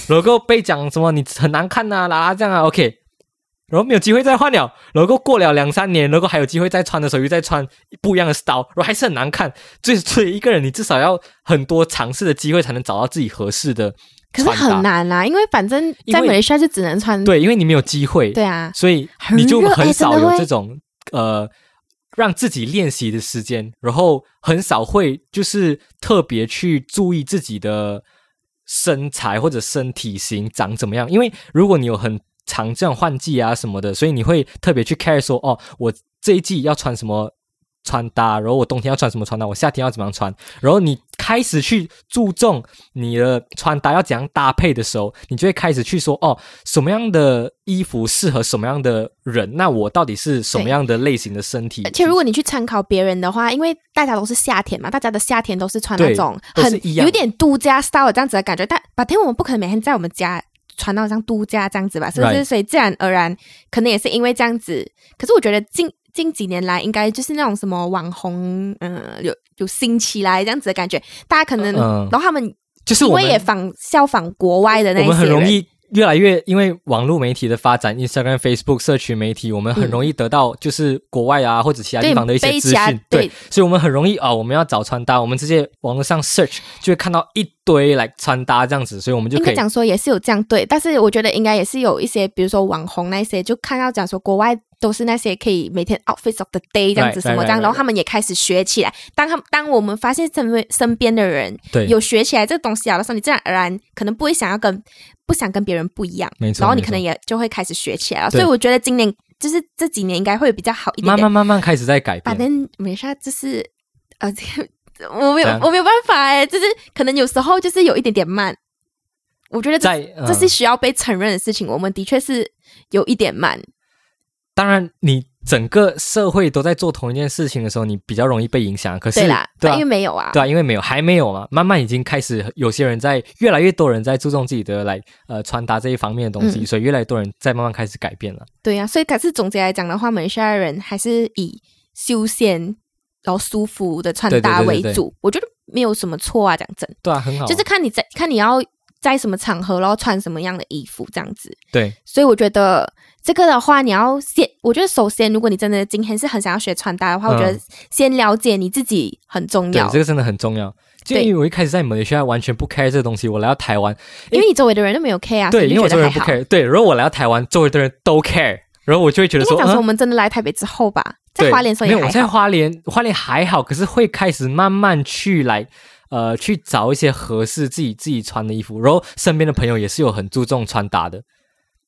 Speaker 1: 然后被讲什么你很难看呐、拉拉这样啊，OK。然后没有机会再换了，然后过了两三年，然后还有机会再穿的时候又再穿不一样的 style，然后还是很难看。所以，所以一个人你至少要很多尝试的机会才能找到自己合适的
Speaker 2: 可是很难啦，因为反正在马来西亚就只能穿。
Speaker 1: 对，因为你没有机会，
Speaker 2: 对啊，
Speaker 1: 所以你就很少有这种呃让自己练习的时间，然后很少会就是特别去注意自己的身材或者身体型长怎么样。因为如果你有很常这样换季啊什么的，所以你会特别去 care 说哦，我这一季要穿什么。穿搭，然后我冬天要穿什么穿搭，我夏天要怎么样穿，然后你开始去注重你的穿搭要怎样搭配的时候，你就会开始去说哦，什么样的衣服适合什么样的人，那我到底是什么样的类型的身体？
Speaker 2: 而且如果你去参考别人的话，因为大家都是夏天嘛，大家的夏天都是穿那种很有点度假 style 这样子的感觉，但白天我们不可能每天在我们家穿到像度假这样子吧，是不是？所以自然而然，可能也是因为这样子。可是我觉得近近几年来，应该就是那种什么网红，嗯、有有兴起来这样子的感觉，大家可能，
Speaker 1: 嗯
Speaker 2: 然后他们
Speaker 1: 就是我
Speaker 2: 也仿效仿国外的那一些人，
Speaker 1: 们很容易越来越，因为网络媒体的发展，Instagram、Facebook 社群媒体，我们很容易得到就是国外啊、或者其他地方的一些资讯，
Speaker 2: 对
Speaker 1: 所以我们很容易啊、我们要找穿搭，我们直接网络上 search 就会看到一堆来穿搭这样子，所以我们就可以
Speaker 2: 讲说也是有这样对，但是我觉得应该也是有一些，比如说网红那些，就看到讲说国外都是那些可以每天 Office of the day 这样子什么这样然后他们也开始学起来。当他们当我们发现身边身边的人
Speaker 1: 对。
Speaker 2: 有学起来这个东西啊的时候，你自然而然可能不会想要跟不想跟别人不一样，
Speaker 1: 没错
Speaker 2: 然后你可能也就会开始学起来了。所以我觉得今年就是这几年应该会比较好一点点
Speaker 1: 慢慢。慢慢开始在改变反。
Speaker 2: 正没啥，就是呃，这 [laughs] 我没有我没有办法哎，就是可能有时候就是有一点点慢。我觉得这
Speaker 1: 在
Speaker 2: 这是
Speaker 1: 嗯
Speaker 2: 需要被承认的事情，我们的确是有一点慢。
Speaker 1: 当然，你整个社会都在做同一件事情的时候，你比较容易被影响。可是，
Speaker 2: 对啦，
Speaker 1: 对啊
Speaker 2: 因为没有啊，
Speaker 1: 对啊，因为没有，还没有嘛，慢慢已经开始，有些人在越来越多人在注重自己的来呃穿搭这一方面的东西，
Speaker 2: 嗯
Speaker 1: 所以越来越多人在慢慢开始改变了。
Speaker 2: 对呀、所以可是总结来讲的话，马来西亚人还是以休闲然后舒服的穿搭
Speaker 1: 对对对对
Speaker 2: 为主，我觉得没有什么错啊。讲真，
Speaker 1: 对啊，很好啊，
Speaker 2: 就是看你在看你要在什么场合，然后穿什么样的衣服这样子。
Speaker 1: 对
Speaker 2: 所以我觉得这个的话，你要先，我觉得首先，如果你真的今天是很想要学穿搭的话，
Speaker 1: 嗯
Speaker 2: 我觉得先了解你自己很重要，
Speaker 1: 对这个真的很重要。就
Speaker 2: 对
Speaker 1: 因为我一开始在马来西亚完全不 care 这个东西，我来到台湾，
Speaker 2: 因为你周围的人都没有 care 啊，
Speaker 1: 对，
Speaker 2: 以
Speaker 1: 因为我周围不 care，对，然后我来到台湾，周围的人都 care，然后我就会觉得说，
Speaker 2: 应该讲说，我
Speaker 1: 嗯，
Speaker 2: 们真的来台北之后吧，在花莲的时候
Speaker 1: 没有，我在。花莲，花莲还好，可是会开始慢慢去来。呃，去找一些合适自己自己穿的衣服，然后身边的朋友也是有很注重穿搭的，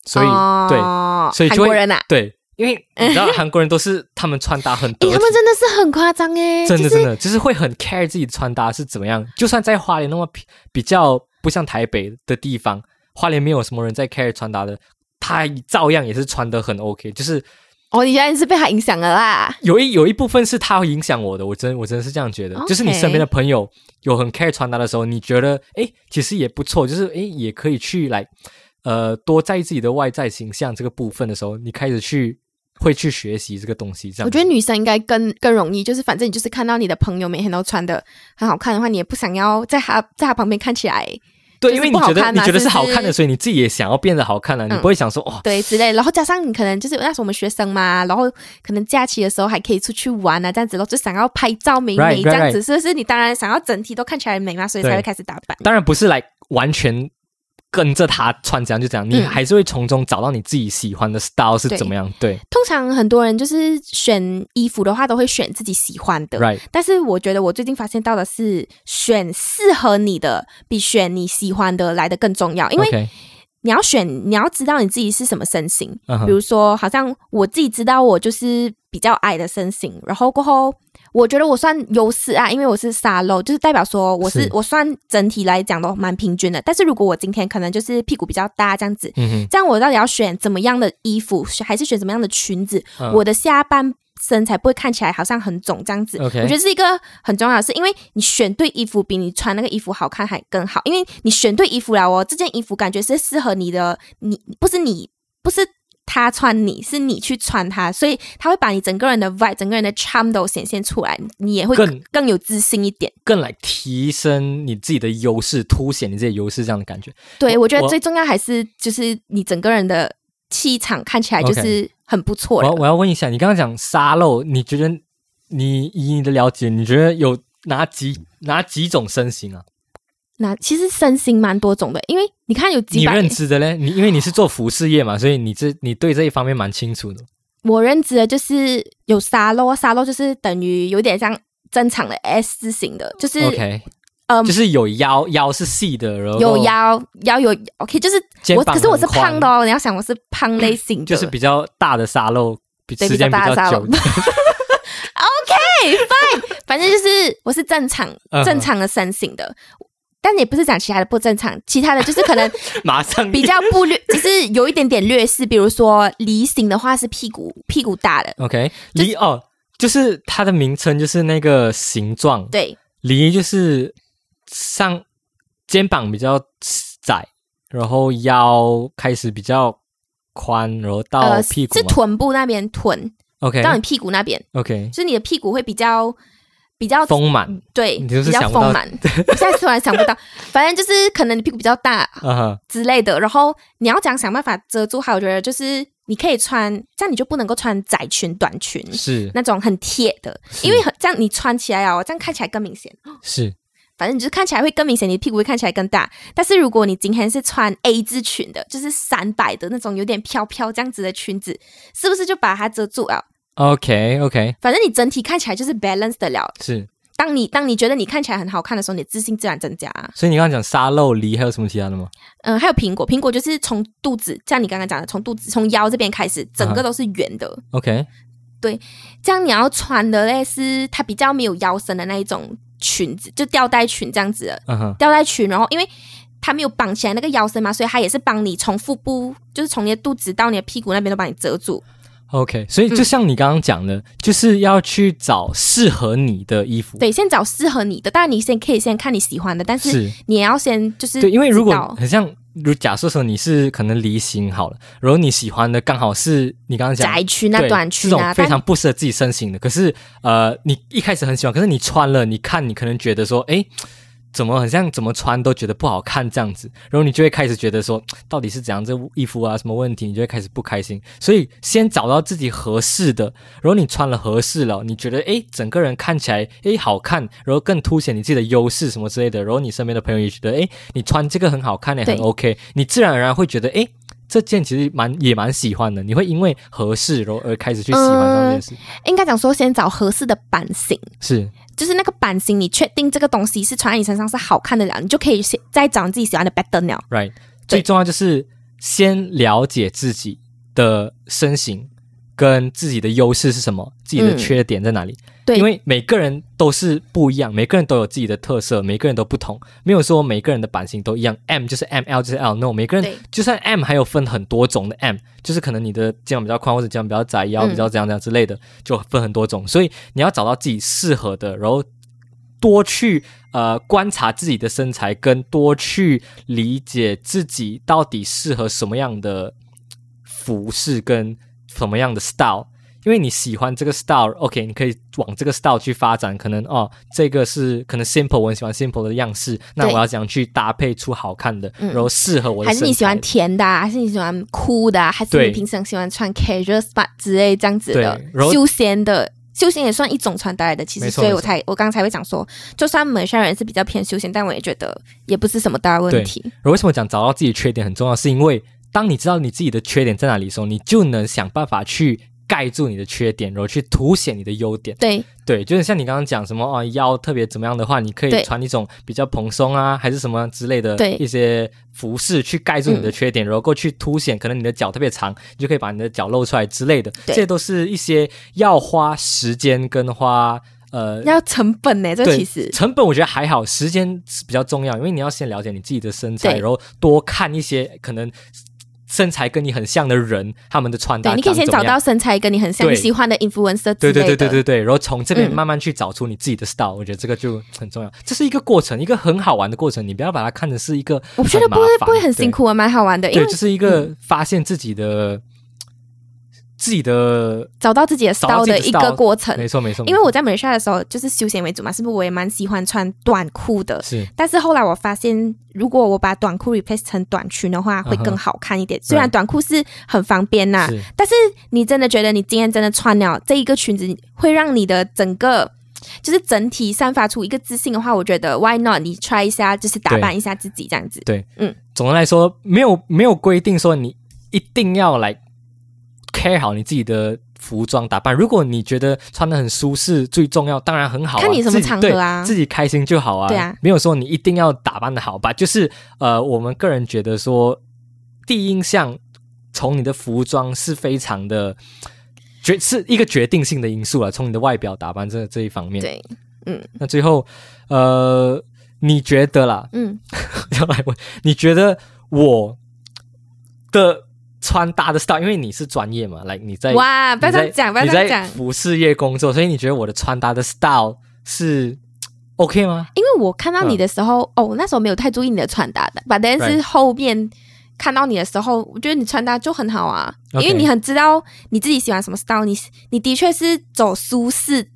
Speaker 1: 所以、对
Speaker 2: 哦
Speaker 1: 所以就会
Speaker 2: 韩国人啊，
Speaker 1: 对，因为 [laughs] 你知道韩国人都是他们穿搭很得，体，
Speaker 2: 他们真的是很夸张诶，就是
Speaker 1: 真的真的就是会很 care 自己的穿搭是怎么样。就算在花莲那么比比较不像台北的地方，花莲没有什么人在 care 穿搭的，他照样也是穿的很 OK。就是
Speaker 2: 哦，你原来是被他影响了啦。
Speaker 1: 有一有一部分是他会影响我的，我真我真的是这样觉得。就是你身边的朋友有很 care 穿搭的时候，你觉得诶其实也不错，就是诶也可以去来呃多在意自己的外在形象这个部分的时候，你开始去会去学习这个东西。这样，
Speaker 2: 我觉得女生应该更更容易，就是反正你就是看到你的朋友每天都穿的很好看的话，你也不想要在他在他旁边看起来
Speaker 1: 对，
Speaker 2: 就是
Speaker 1: 因为你觉得你觉得是好看的，所以你自己也想要变得好看了、你
Speaker 2: 嗯
Speaker 1: 不会想说哦。
Speaker 2: 对之类，然后加上你可能就是那时候我们学生嘛，然后可能假期的时候还可以出去玩啊，这样子，然后就想要拍照美美这样子，是不是？你当然想要整体都看起来美嘛，所以才会开始打扮。
Speaker 1: 当然不是来完全跟着他穿怎样就怎样，你
Speaker 2: 嗯
Speaker 1: 还是会从中找到你自己喜欢的 style 是怎么样。对
Speaker 2: 通常很多人就是选衣服的话，都会选自己喜欢的。
Speaker 1: ，right，
Speaker 2: 但是我觉得我最近发现到的是，选适合你的比选你喜欢的来的更重要，因为你要选，你要知道你自己是什么身形。比如说，好像我自己知道我就是比较矮的身形，然后过后我觉得我算优势啊，因为我是沙漏，就是代表说我是
Speaker 1: 是
Speaker 2: 我算整体来讲都蛮平均的。但是如果我今天可能就是屁股比较大这样子，这样我到底要选怎么样的衣服，还是选怎么样的裙子，
Speaker 1: 嗯
Speaker 2: 我的下半身才不会看起来好像很肿这样子。我觉得是一个很重要的事，因为你选对衣服比你穿那个衣服好看还更好，因为你选对衣服了哦，这件衣服感觉是适合你的，你不是你不是。他穿你是你去穿他，所以他会把你整个人的 vibe、整个人的 charm 都显现出来，你也会
Speaker 1: 更
Speaker 2: 更有自信一点。
Speaker 1: 更来提升你自己的优势，凸显你自己的优势，这样的感觉。
Speaker 2: 对，
Speaker 1: 我
Speaker 2: 我觉得最重要还是就是你整个人的气场看起来就是很不错的。
Speaker 1: 我我要问一下，你刚刚讲沙漏，你觉得你以你的了解，你觉得有哪几哪几种身形啊？
Speaker 2: 那其实身形蛮多种的，因为你看有几
Speaker 1: 你，认知的嘞？你因为你是做服饰业嘛，所以你这你对这一方面蛮清楚的。
Speaker 2: 我认知的就是有沙漏，沙漏就是等于有点像正常的 S 字形的，就是
Speaker 1: OK，
Speaker 2: 嗯
Speaker 1: 就是有腰，腰是细的，然后
Speaker 2: 有腰腰有 OK，就是我，可是我是胖的哦，你要想我是胖类型的，
Speaker 1: 就是比较大的沙漏，比时间
Speaker 2: 比较大的。[laughs] OK fine，反正就是我是正常正常的身形的。但也不是讲其他的不正常，其他的就是可能 [laughs]
Speaker 1: 马上
Speaker 2: 比较不略，[laughs] 只是有一点点劣势。比如说梨形的话是屁股屁股大的
Speaker 1: ，OK 梨哦，就是它的名称就是那个形状，
Speaker 2: 对。
Speaker 1: 梨就是上肩膀比较窄，然后腰开始比较宽，然后到
Speaker 2: 呃
Speaker 1: 屁股嘛。
Speaker 2: 是臀部那边臀
Speaker 1: OK
Speaker 2: 到你屁股那边
Speaker 1: ，OK，
Speaker 2: 就是你的屁股会比较比较
Speaker 1: 丰满，
Speaker 2: 对，
Speaker 1: 你就是
Speaker 2: 比较丰满。[laughs] 我现在突然想不到，反正就是可能你屁股比较大
Speaker 1: 啊，
Speaker 2: 之类的，然后你要讲想办法遮住它。我觉得就是你可以穿，这样你就不能够穿窄裙、短裙
Speaker 1: 是
Speaker 2: 那种很贴的，因为很这样你穿起来哦，这样看起来更明显。
Speaker 1: 是
Speaker 2: 反正你就是看起来会更明显，你屁股会看起来更大。但是如果你今天是穿 A 字裙的，就是散摆的那种，有点飘飘这样子的裙子，是不是就把它遮住了？
Speaker 1: OK OK
Speaker 2: 反正你整体看起来就是 balance 的了。
Speaker 1: 是。
Speaker 2: 当你当你觉得你看起来很好看的时候，你的自信自然增加、啊。
Speaker 1: 所以你刚刚讲沙漏梨，还有什么其他的吗？
Speaker 2: 嗯，还有苹果，苹果就是从肚子，像你刚刚讲的，从肚子从腰这边开始，整个都是圆的。
Speaker 1: OK 对
Speaker 2: 这样你要穿的嘞是它比较没有腰身的那一种裙子，就吊带裙这样子的
Speaker 1: 嗯哼
Speaker 2: 吊带裙，然后因为它没有绑起来那个腰身嘛，所以它也是帮你从腹部，就是从你的肚子到你的屁股那边都帮你遮住。
Speaker 1: OK，所以就像你刚刚讲的，就是要去找适合你的衣服。
Speaker 2: 对，先找适合你的，当然你先可以先看你喜欢的，但是
Speaker 1: 是。
Speaker 2: 你也要先就是
Speaker 1: 对，因为如果很像，如假设说你是可能梨形好了，然后你喜欢的刚好是你刚刚讲
Speaker 2: 窄裙啊、
Speaker 1: 对
Speaker 2: 短裙啊，
Speaker 1: 这种非常不适合自己身形的，可是呃，你一开始很喜欢，可是你穿了，你看你可能觉得说，诶，怎么很像怎么穿都觉得不好看这样子，然后你就会开始觉得说，[tsk] 到底是怎样这衣服啊什么问题，你就会开始不开心。所以先找到自己合适的，然后你穿了合适了，你觉得诶整个人看起来诶好看，然后更凸显你自己的优势什么之类的，然后你身边的朋友也觉得诶你穿这个很好看也很 OK，你自然而然会觉得诶。这件其实蛮也蛮喜欢的，你会因为合适然后而开始去喜欢上这件事，
Speaker 2: 应该讲说先找合适的版型。
Speaker 1: 是
Speaker 2: 就是那个版型，你确定这个东西是穿在你身上是好看的了，你就可以先再找你自己喜欢的 pattern 了。
Speaker 1: right。最重要就是先了解自己的身形跟自己的优势是什么，自己的
Speaker 2: 嗯。
Speaker 1: 缺点在哪里。
Speaker 2: 对。
Speaker 1: 因为每个人都是不一样，每个人都有自己的特色，每个人都不同，没有说每个人的版型都一样，M 就是 M，L 就是 L，no，每个人就算 M 还有分很多种的 M，就是可能你的肩膀比较宽或者肩膀比较窄，腰比较怎样怎样之类的，就分很多种，所以你要找到自己适合的，然后多去呃观察自己的身材，跟多去理解自己到底适合什么样的服饰跟什么样的 style。因为你喜欢这个 style，OK，、你可以往这个 style 去发展。可能哦，这个是可能 simple，我很喜欢 simple 的样式，那我要怎样去搭配出好看的，
Speaker 2: 嗯
Speaker 1: 然后适合我的？
Speaker 2: 还是你喜欢甜的、啊，还是你喜欢酷的、啊，还是你平时喜欢穿 casual spot 之类这样子的休闲的？休闲也算一种穿搭来的，其实，所以我才我刚才会讲说，就算某些人是比较偏休闲，但我也觉得也不是什么大问题。
Speaker 1: 我为什么讲找到自己缺点很重要？是因为当你知道你自己的缺点在哪里的时候，你就能想办法去盖住你的缺点，然后去凸显你的优点。
Speaker 2: 对
Speaker 1: 对，就是像你刚刚讲什么啊，腰特别怎么样的话，你可以穿一种比较蓬松啊，还是什么之类的
Speaker 2: 对
Speaker 1: 一些服饰去盖住你的缺点，然后过去凸显，可能你的脚特别长，你就可以把你的脚露出来之类的。这些都是一些要花时间跟花呃。
Speaker 2: 要成本呢，这
Speaker 1: 对，
Speaker 2: 其实
Speaker 1: 成本我觉得还好，时间是比较重要，因为你要先了解你自己的身材，然后多看一些可能身材跟你很像的人，他们的穿搭
Speaker 2: 对，你可以先找到身材跟你很像、你喜欢的 influencer
Speaker 1: 对。对对对对对，然后从这边
Speaker 2: 嗯
Speaker 1: 慢慢去找出你自己的 style，、我觉得这个就很重要。这是一个过程，一个很好玩的过程，你不要把它看成是一个
Speaker 2: 我觉得不会不会很辛。苦啊，蛮好玩的，因
Speaker 1: 对，
Speaker 2: 为
Speaker 1: 对这是一个发现自己的、自己的，
Speaker 2: 找到自己的 style
Speaker 1: 的
Speaker 2: 的一个过程。
Speaker 1: 没错没错。
Speaker 2: 因为我在马来西亚的时候就是休闲为主嘛，是不是我也蛮喜欢穿短裤的？
Speaker 1: 是
Speaker 2: 但是后来我发现，如果我把短裤 replace 成短裙的话，会更好看一点。虽然短裤是很方便呐、
Speaker 1: 是
Speaker 2: 但是你真的觉得你今天真的穿了这一个裙子，会让你的整个就是整体散发出一个自信的话，我觉得 why not 你 try 一下，就是打扮一下自己这样子。
Speaker 1: 对，
Speaker 2: 嗯，
Speaker 1: 总的来说，没有没有规定说你一定要来 care 好你自己的服装打扮。如果你觉得穿的很舒适最重要，当然很好、啊。
Speaker 2: 看你什么场合啊
Speaker 1: 自己开心就好啊。
Speaker 2: 对啊
Speaker 1: 没有说你一定要打扮的好吧？就是呃，我们个人觉得说，第一印象从你的服装是非常的决是一个决定性的因素了。从你的外表打扮这这一方面，
Speaker 2: 对，嗯
Speaker 1: 那最后呃，你觉得啦？
Speaker 2: 嗯，[laughs]
Speaker 1: 要来问，你觉得我的穿搭的 style，因为你是专业嘛，来你在
Speaker 2: 哇，不要
Speaker 1: 你在
Speaker 2: 这样讲，不要
Speaker 1: 你在
Speaker 2: 这样讲，
Speaker 1: 服饰业工作，所以你觉得我的穿搭的 style 是 OK 吗？
Speaker 2: 因为我看到你的时候，哦，那时候没有太注意你的穿搭的，但但是后面看到你的时候，我觉得你穿搭就很好啊因为你很知道你自己喜欢什么 style，你你的确是走舒适。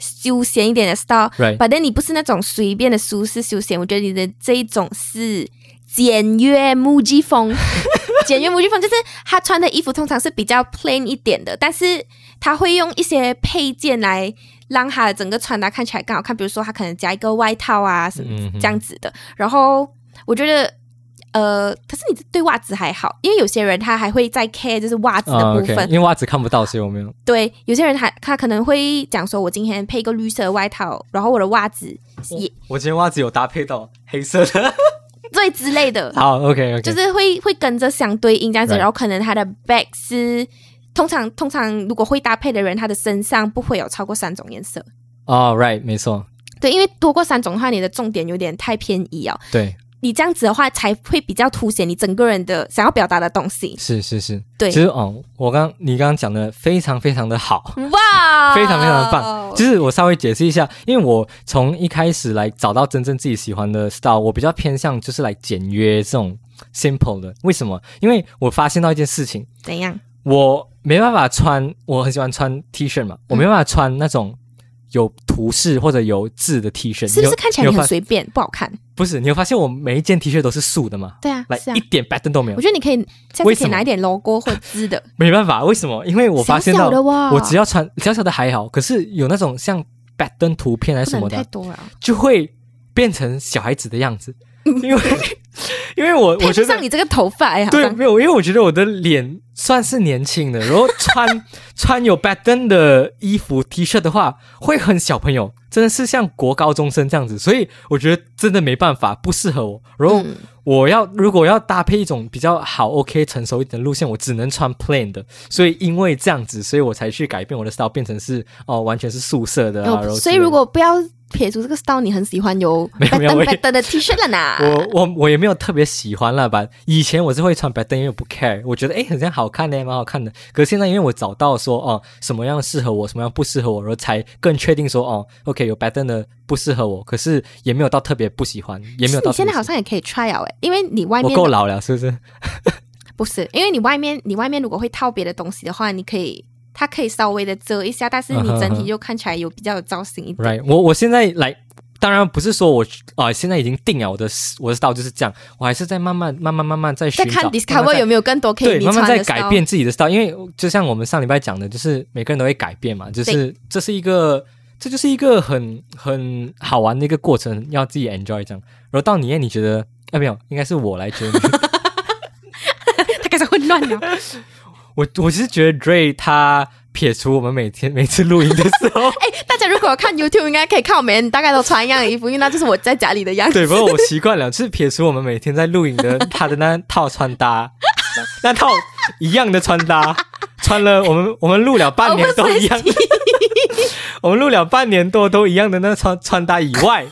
Speaker 2: 休闲一点的
Speaker 1: style，Right
Speaker 2: 反正你不是那种随便的舒适休闲，我觉得你的这一种是简约木屐风，[laughs] [laughs] 简约模具风就是他穿的衣服通常是比较 plain 一点的，但是他会用一些配件来让他的整个穿搭看起来更好看，比如说他可能加一个外套啊什么这样子的。然后我觉得，呃，可是你对袜子还好，因为有些人他还会在 care 就是袜子的
Speaker 1: 啊
Speaker 2: 部分。
Speaker 1: 因为袜子看不到，所以我没有。
Speaker 2: 对，有些人他他可能会讲说，我今天配一个绿色的外套，然后我的袜子也
Speaker 1: 我今天袜子有搭配到黑色的。
Speaker 2: 对之类的，
Speaker 1: 好，OK OK，
Speaker 2: 就是会会跟着相对应这样子。
Speaker 1: Right
Speaker 2: 然后可能他的 back 是通常通常如果会搭配的人，他的身上不会有超过三种颜色。
Speaker 1: 哦、r i g h t 没错，
Speaker 2: 对，因为多过三种的话，你的重点有点太偏移哦。
Speaker 1: 对，
Speaker 2: 你这样子的话，才会比较凸显你整个人的想要表达的东西。
Speaker 1: 是是是。
Speaker 2: 对
Speaker 1: 其实哦，我刚你刚刚讲的非常非常的好。
Speaker 2: 哇，
Speaker 1: 非常非常的棒。就是我稍微解释一下，因为我从一开始来找到真正自己喜欢的 style，我比较偏向就是来简约这种 simple 的。为什么？因为我发现到一件事情，
Speaker 2: 怎样？
Speaker 1: 我没办法穿，我很喜欢穿 T 恤嘛，我没办法穿那种有图示或者有字的 T 恤。
Speaker 2: 是不是看起来很随便，不好看？
Speaker 1: 不是，你有发现我每一件 T 恤都是素的吗？
Speaker 2: 对啊，
Speaker 1: 来一。点 pattern 都没有
Speaker 2: 我。觉得你可以下
Speaker 1: 为什
Speaker 2: 可以拿一点 logo 或字的，[laughs]
Speaker 1: 没办法，为什么？因为我发现到
Speaker 2: 小小的哇
Speaker 1: 我只要穿小小的还好，可是有那种像 pattern 图片还是什么的，
Speaker 2: 太多了。
Speaker 1: 就会变成小孩子的样子，[laughs] 因为 [laughs] 因为我我觉得
Speaker 2: 不上你这个头发哎，
Speaker 1: 对没有，因为我觉得我的脸算是年轻的，然后穿 [laughs] 穿有 pattern 的衣服 T 恤的话，会很小朋友，真的是像国高中生这样子，所以我觉得真的没办法，不适合我。然后
Speaker 2: 嗯
Speaker 1: 我要如果要搭配一种比较好 OK 成熟一点的路线，我只能穿 plain 的，所以因为这样子，所以我才去改变我的 style，变成是哦完全是素色的啊。然后
Speaker 2: 哦所以如果不要撇除这个 style，你很喜欢有
Speaker 1: 没有没有
Speaker 2: pattern
Speaker 1: 我也
Speaker 2: pattern 的 T 恤了呢？[laughs]
Speaker 1: 我我我也没有特别喜欢了吧。以前我是会穿 pattern，因为我不 care，我觉得诶很像好看呢，蛮好看的。可是现在因为我找到说哦什么样适合我，什么样不适合我，然后才更确定说哦 OK 有 pattern 的不适合我，可是也没有到特别不喜欢，也没有到
Speaker 2: 你现在好像也可以 try 哎，因为你外面
Speaker 1: 够老了是不是？[laughs]
Speaker 2: 不是，因为你外面你外面如果会套别的东西的话，你可以它可以稍微的遮一下，但是你整体就看起来有比较有造型一点。
Speaker 1: Right，我我现在来，当然不是说我啊、现在已经定了我的我的 style 就是这样，我还是在慢慢慢慢慢慢在寻找，
Speaker 2: 再看 Discover
Speaker 1: 在
Speaker 2: 有没有更多可以
Speaker 1: 对，
Speaker 2: 你
Speaker 1: 慢慢在改变自己的 style，因为就像我们上礼拜讲的，就是每个人都会改变嘛，就是这是一个，这就是一个很很好玩的一个过程，要自己 enjoy 这样。然后到你耶，你觉得啊没有，应该是我来觉 [laughs]
Speaker 2: 他开始混乱了。[laughs]
Speaker 1: 我我其实觉得 Dray 他撇除我们每天每次录音的时候，[laughs]
Speaker 2: 哎，大家如果看 YouTube，应该可以看我们大概都穿一样的衣服，因为那就是我在家里的样子。
Speaker 1: 对，不过我习惯了，就是撇除我们每天在录影的他的那 [laughs] 套穿搭，那套一样的穿搭，穿了我们我们录了半年都一样，[laughs] 我们录了半年多都一样的那穿穿搭以外，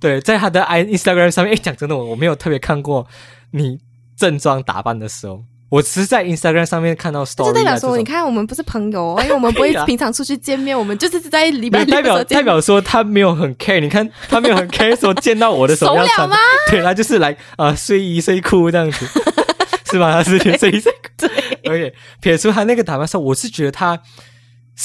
Speaker 1: 对，在他的 i Instagram 上面，哎，讲真的，我我没有特别看过你正装打扮的时候。我只是在 Instagram 上面看到 story，
Speaker 2: 就代表说，你看我们不是朋友，[laughs] 因为我们不会平常出去见面，我们就是在礼拜
Speaker 1: 代表代表说他没有很 care，你看他没有很 [laughs] care 说见到我的时候要穿，对，他就是来啊睡衣睡裤这样子，[laughs] 是吧？他是睡衣睡裤，
Speaker 2: 对。
Speaker 1: 而且撇除他那个打扮上，我是觉得他是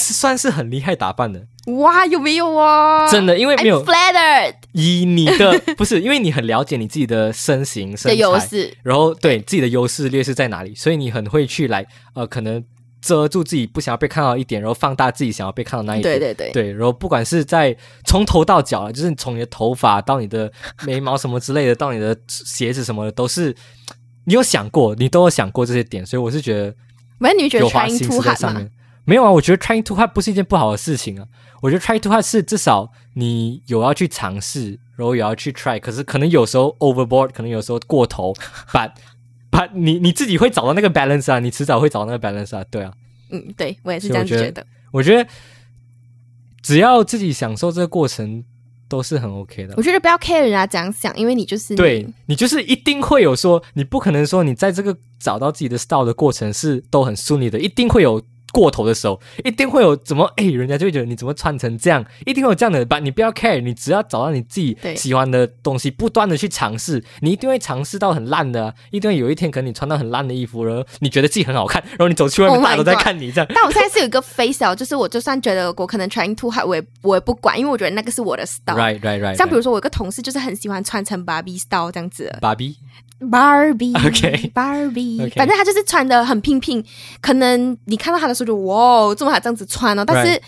Speaker 1: 算是很厉害打扮的。
Speaker 2: 哇，有没有啊？
Speaker 1: 真的，因为没有
Speaker 2: flattered。
Speaker 1: 以你的 [laughs] 不是，因为你很了解你自己的身形身
Speaker 2: 材，
Speaker 1: 然后对自己的优势劣势在哪里，所以你很会去来呃，可能遮住自己不想要被看到一点，然后放大自己想要被看到那一点。
Speaker 2: 对对对，
Speaker 1: 对。然后不管是在从头到脚，就是从你的头发到你的眉毛什么之类的，到你的鞋子什么的，都是你有想过，你都有想过这些点，所以我是觉得，
Speaker 2: 没你觉得 trying too hard
Speaker 1: 没有啊，我觉得 trying too hard 不是一件不好的事情啊。我觉得 trying too hard 是至少你有要去尝试，然后也要去 try。可是可能有时候 overboard，可能有时候过头。[laughs] But but 你你自己会找到那个 balance 啊，你迟早会找到那个 balance 啊。对啊，
Speaker 2: 嗯，对我也是这样觉得。
Speaker 1: 我觉得只要自己享受这个过程，都是很 OK 的。
Speaker 2: 我觉得不要 care 人家怎样想，因为你就是
Speaker 1: 对你就是一定会有说，你不可能说你在这个找到自己的 style 的过程是都很顺利的，一定会有。过头的时候，一定会有怎么哎，人家就会觉得你怎么穿成这样，一定会有这样的吧？你不要 care，你只要找到你自己喜欢的东西，不断的去尝试，你一定会尝试到很烂的，一定会有一天可能你穿到很烂的衣服，然后你觉得自己很好看，然后你走去外面，大家都在看你这样。
Speaker 2: 但我现在是有一个 face 哦，就是我就算觉得我可能 trying too hard，我也我也不管，因为我觉得那个是我的 style。
Speaker 1: Right, right, right.
Speaker 2: 像比如说，我有个同事就是很喜欢穿成 Barbie style 这样子。[laughs]
Speaker 1: Barbie。
Speaker 2: Barbie，OK，Barbie，反正他就是穿的很拼拼，可能你看到他的时候就哇，这么好这样子穿哦。但是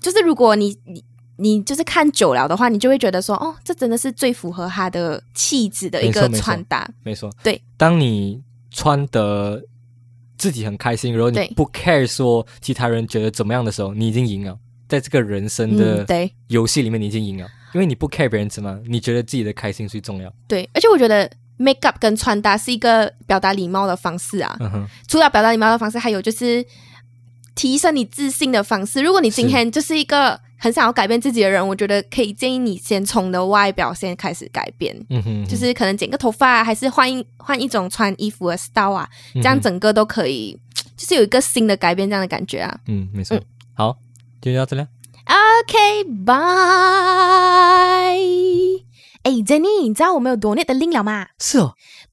Speaker 2: 就是如果你你你就是看久了的话，你就会觉得说，哦，这真的是最符合他的气质的一个穿搭。
Speaker 1: 没错，
Speaker 2: 对。
Speaker 1: 当你穿的自己很开心，然后你不 care 说其他人觉得怎么样的时候，你已经赢了。在这个人生的游戏里面，你已经赢了，因为你不 care 别人怎么，你觉得自己的开心最重要。
Speaker 2: 对，而且我觉得。make up 跟穿搭是一个表达礼貌的方式啊。嗯除了表达礼貌的方式，还有就是提升你自信的方式。如果你今天就是一个很想要改变自己的人，我觉得可以建议你先从的外表先开始改变。嗯哼，就是可能剪个头发，还是换一换一种穿衣服的 style 啊，这样整个都可以，就是有一个新的改变这样的感觉啊。
Speaker 1: 嗯，没错。好，就到这里。
Speaker 2: OK，bye。哎，Jenny，你知道我们有 donate 的 link 了吗？
Speaker 1: 是哦，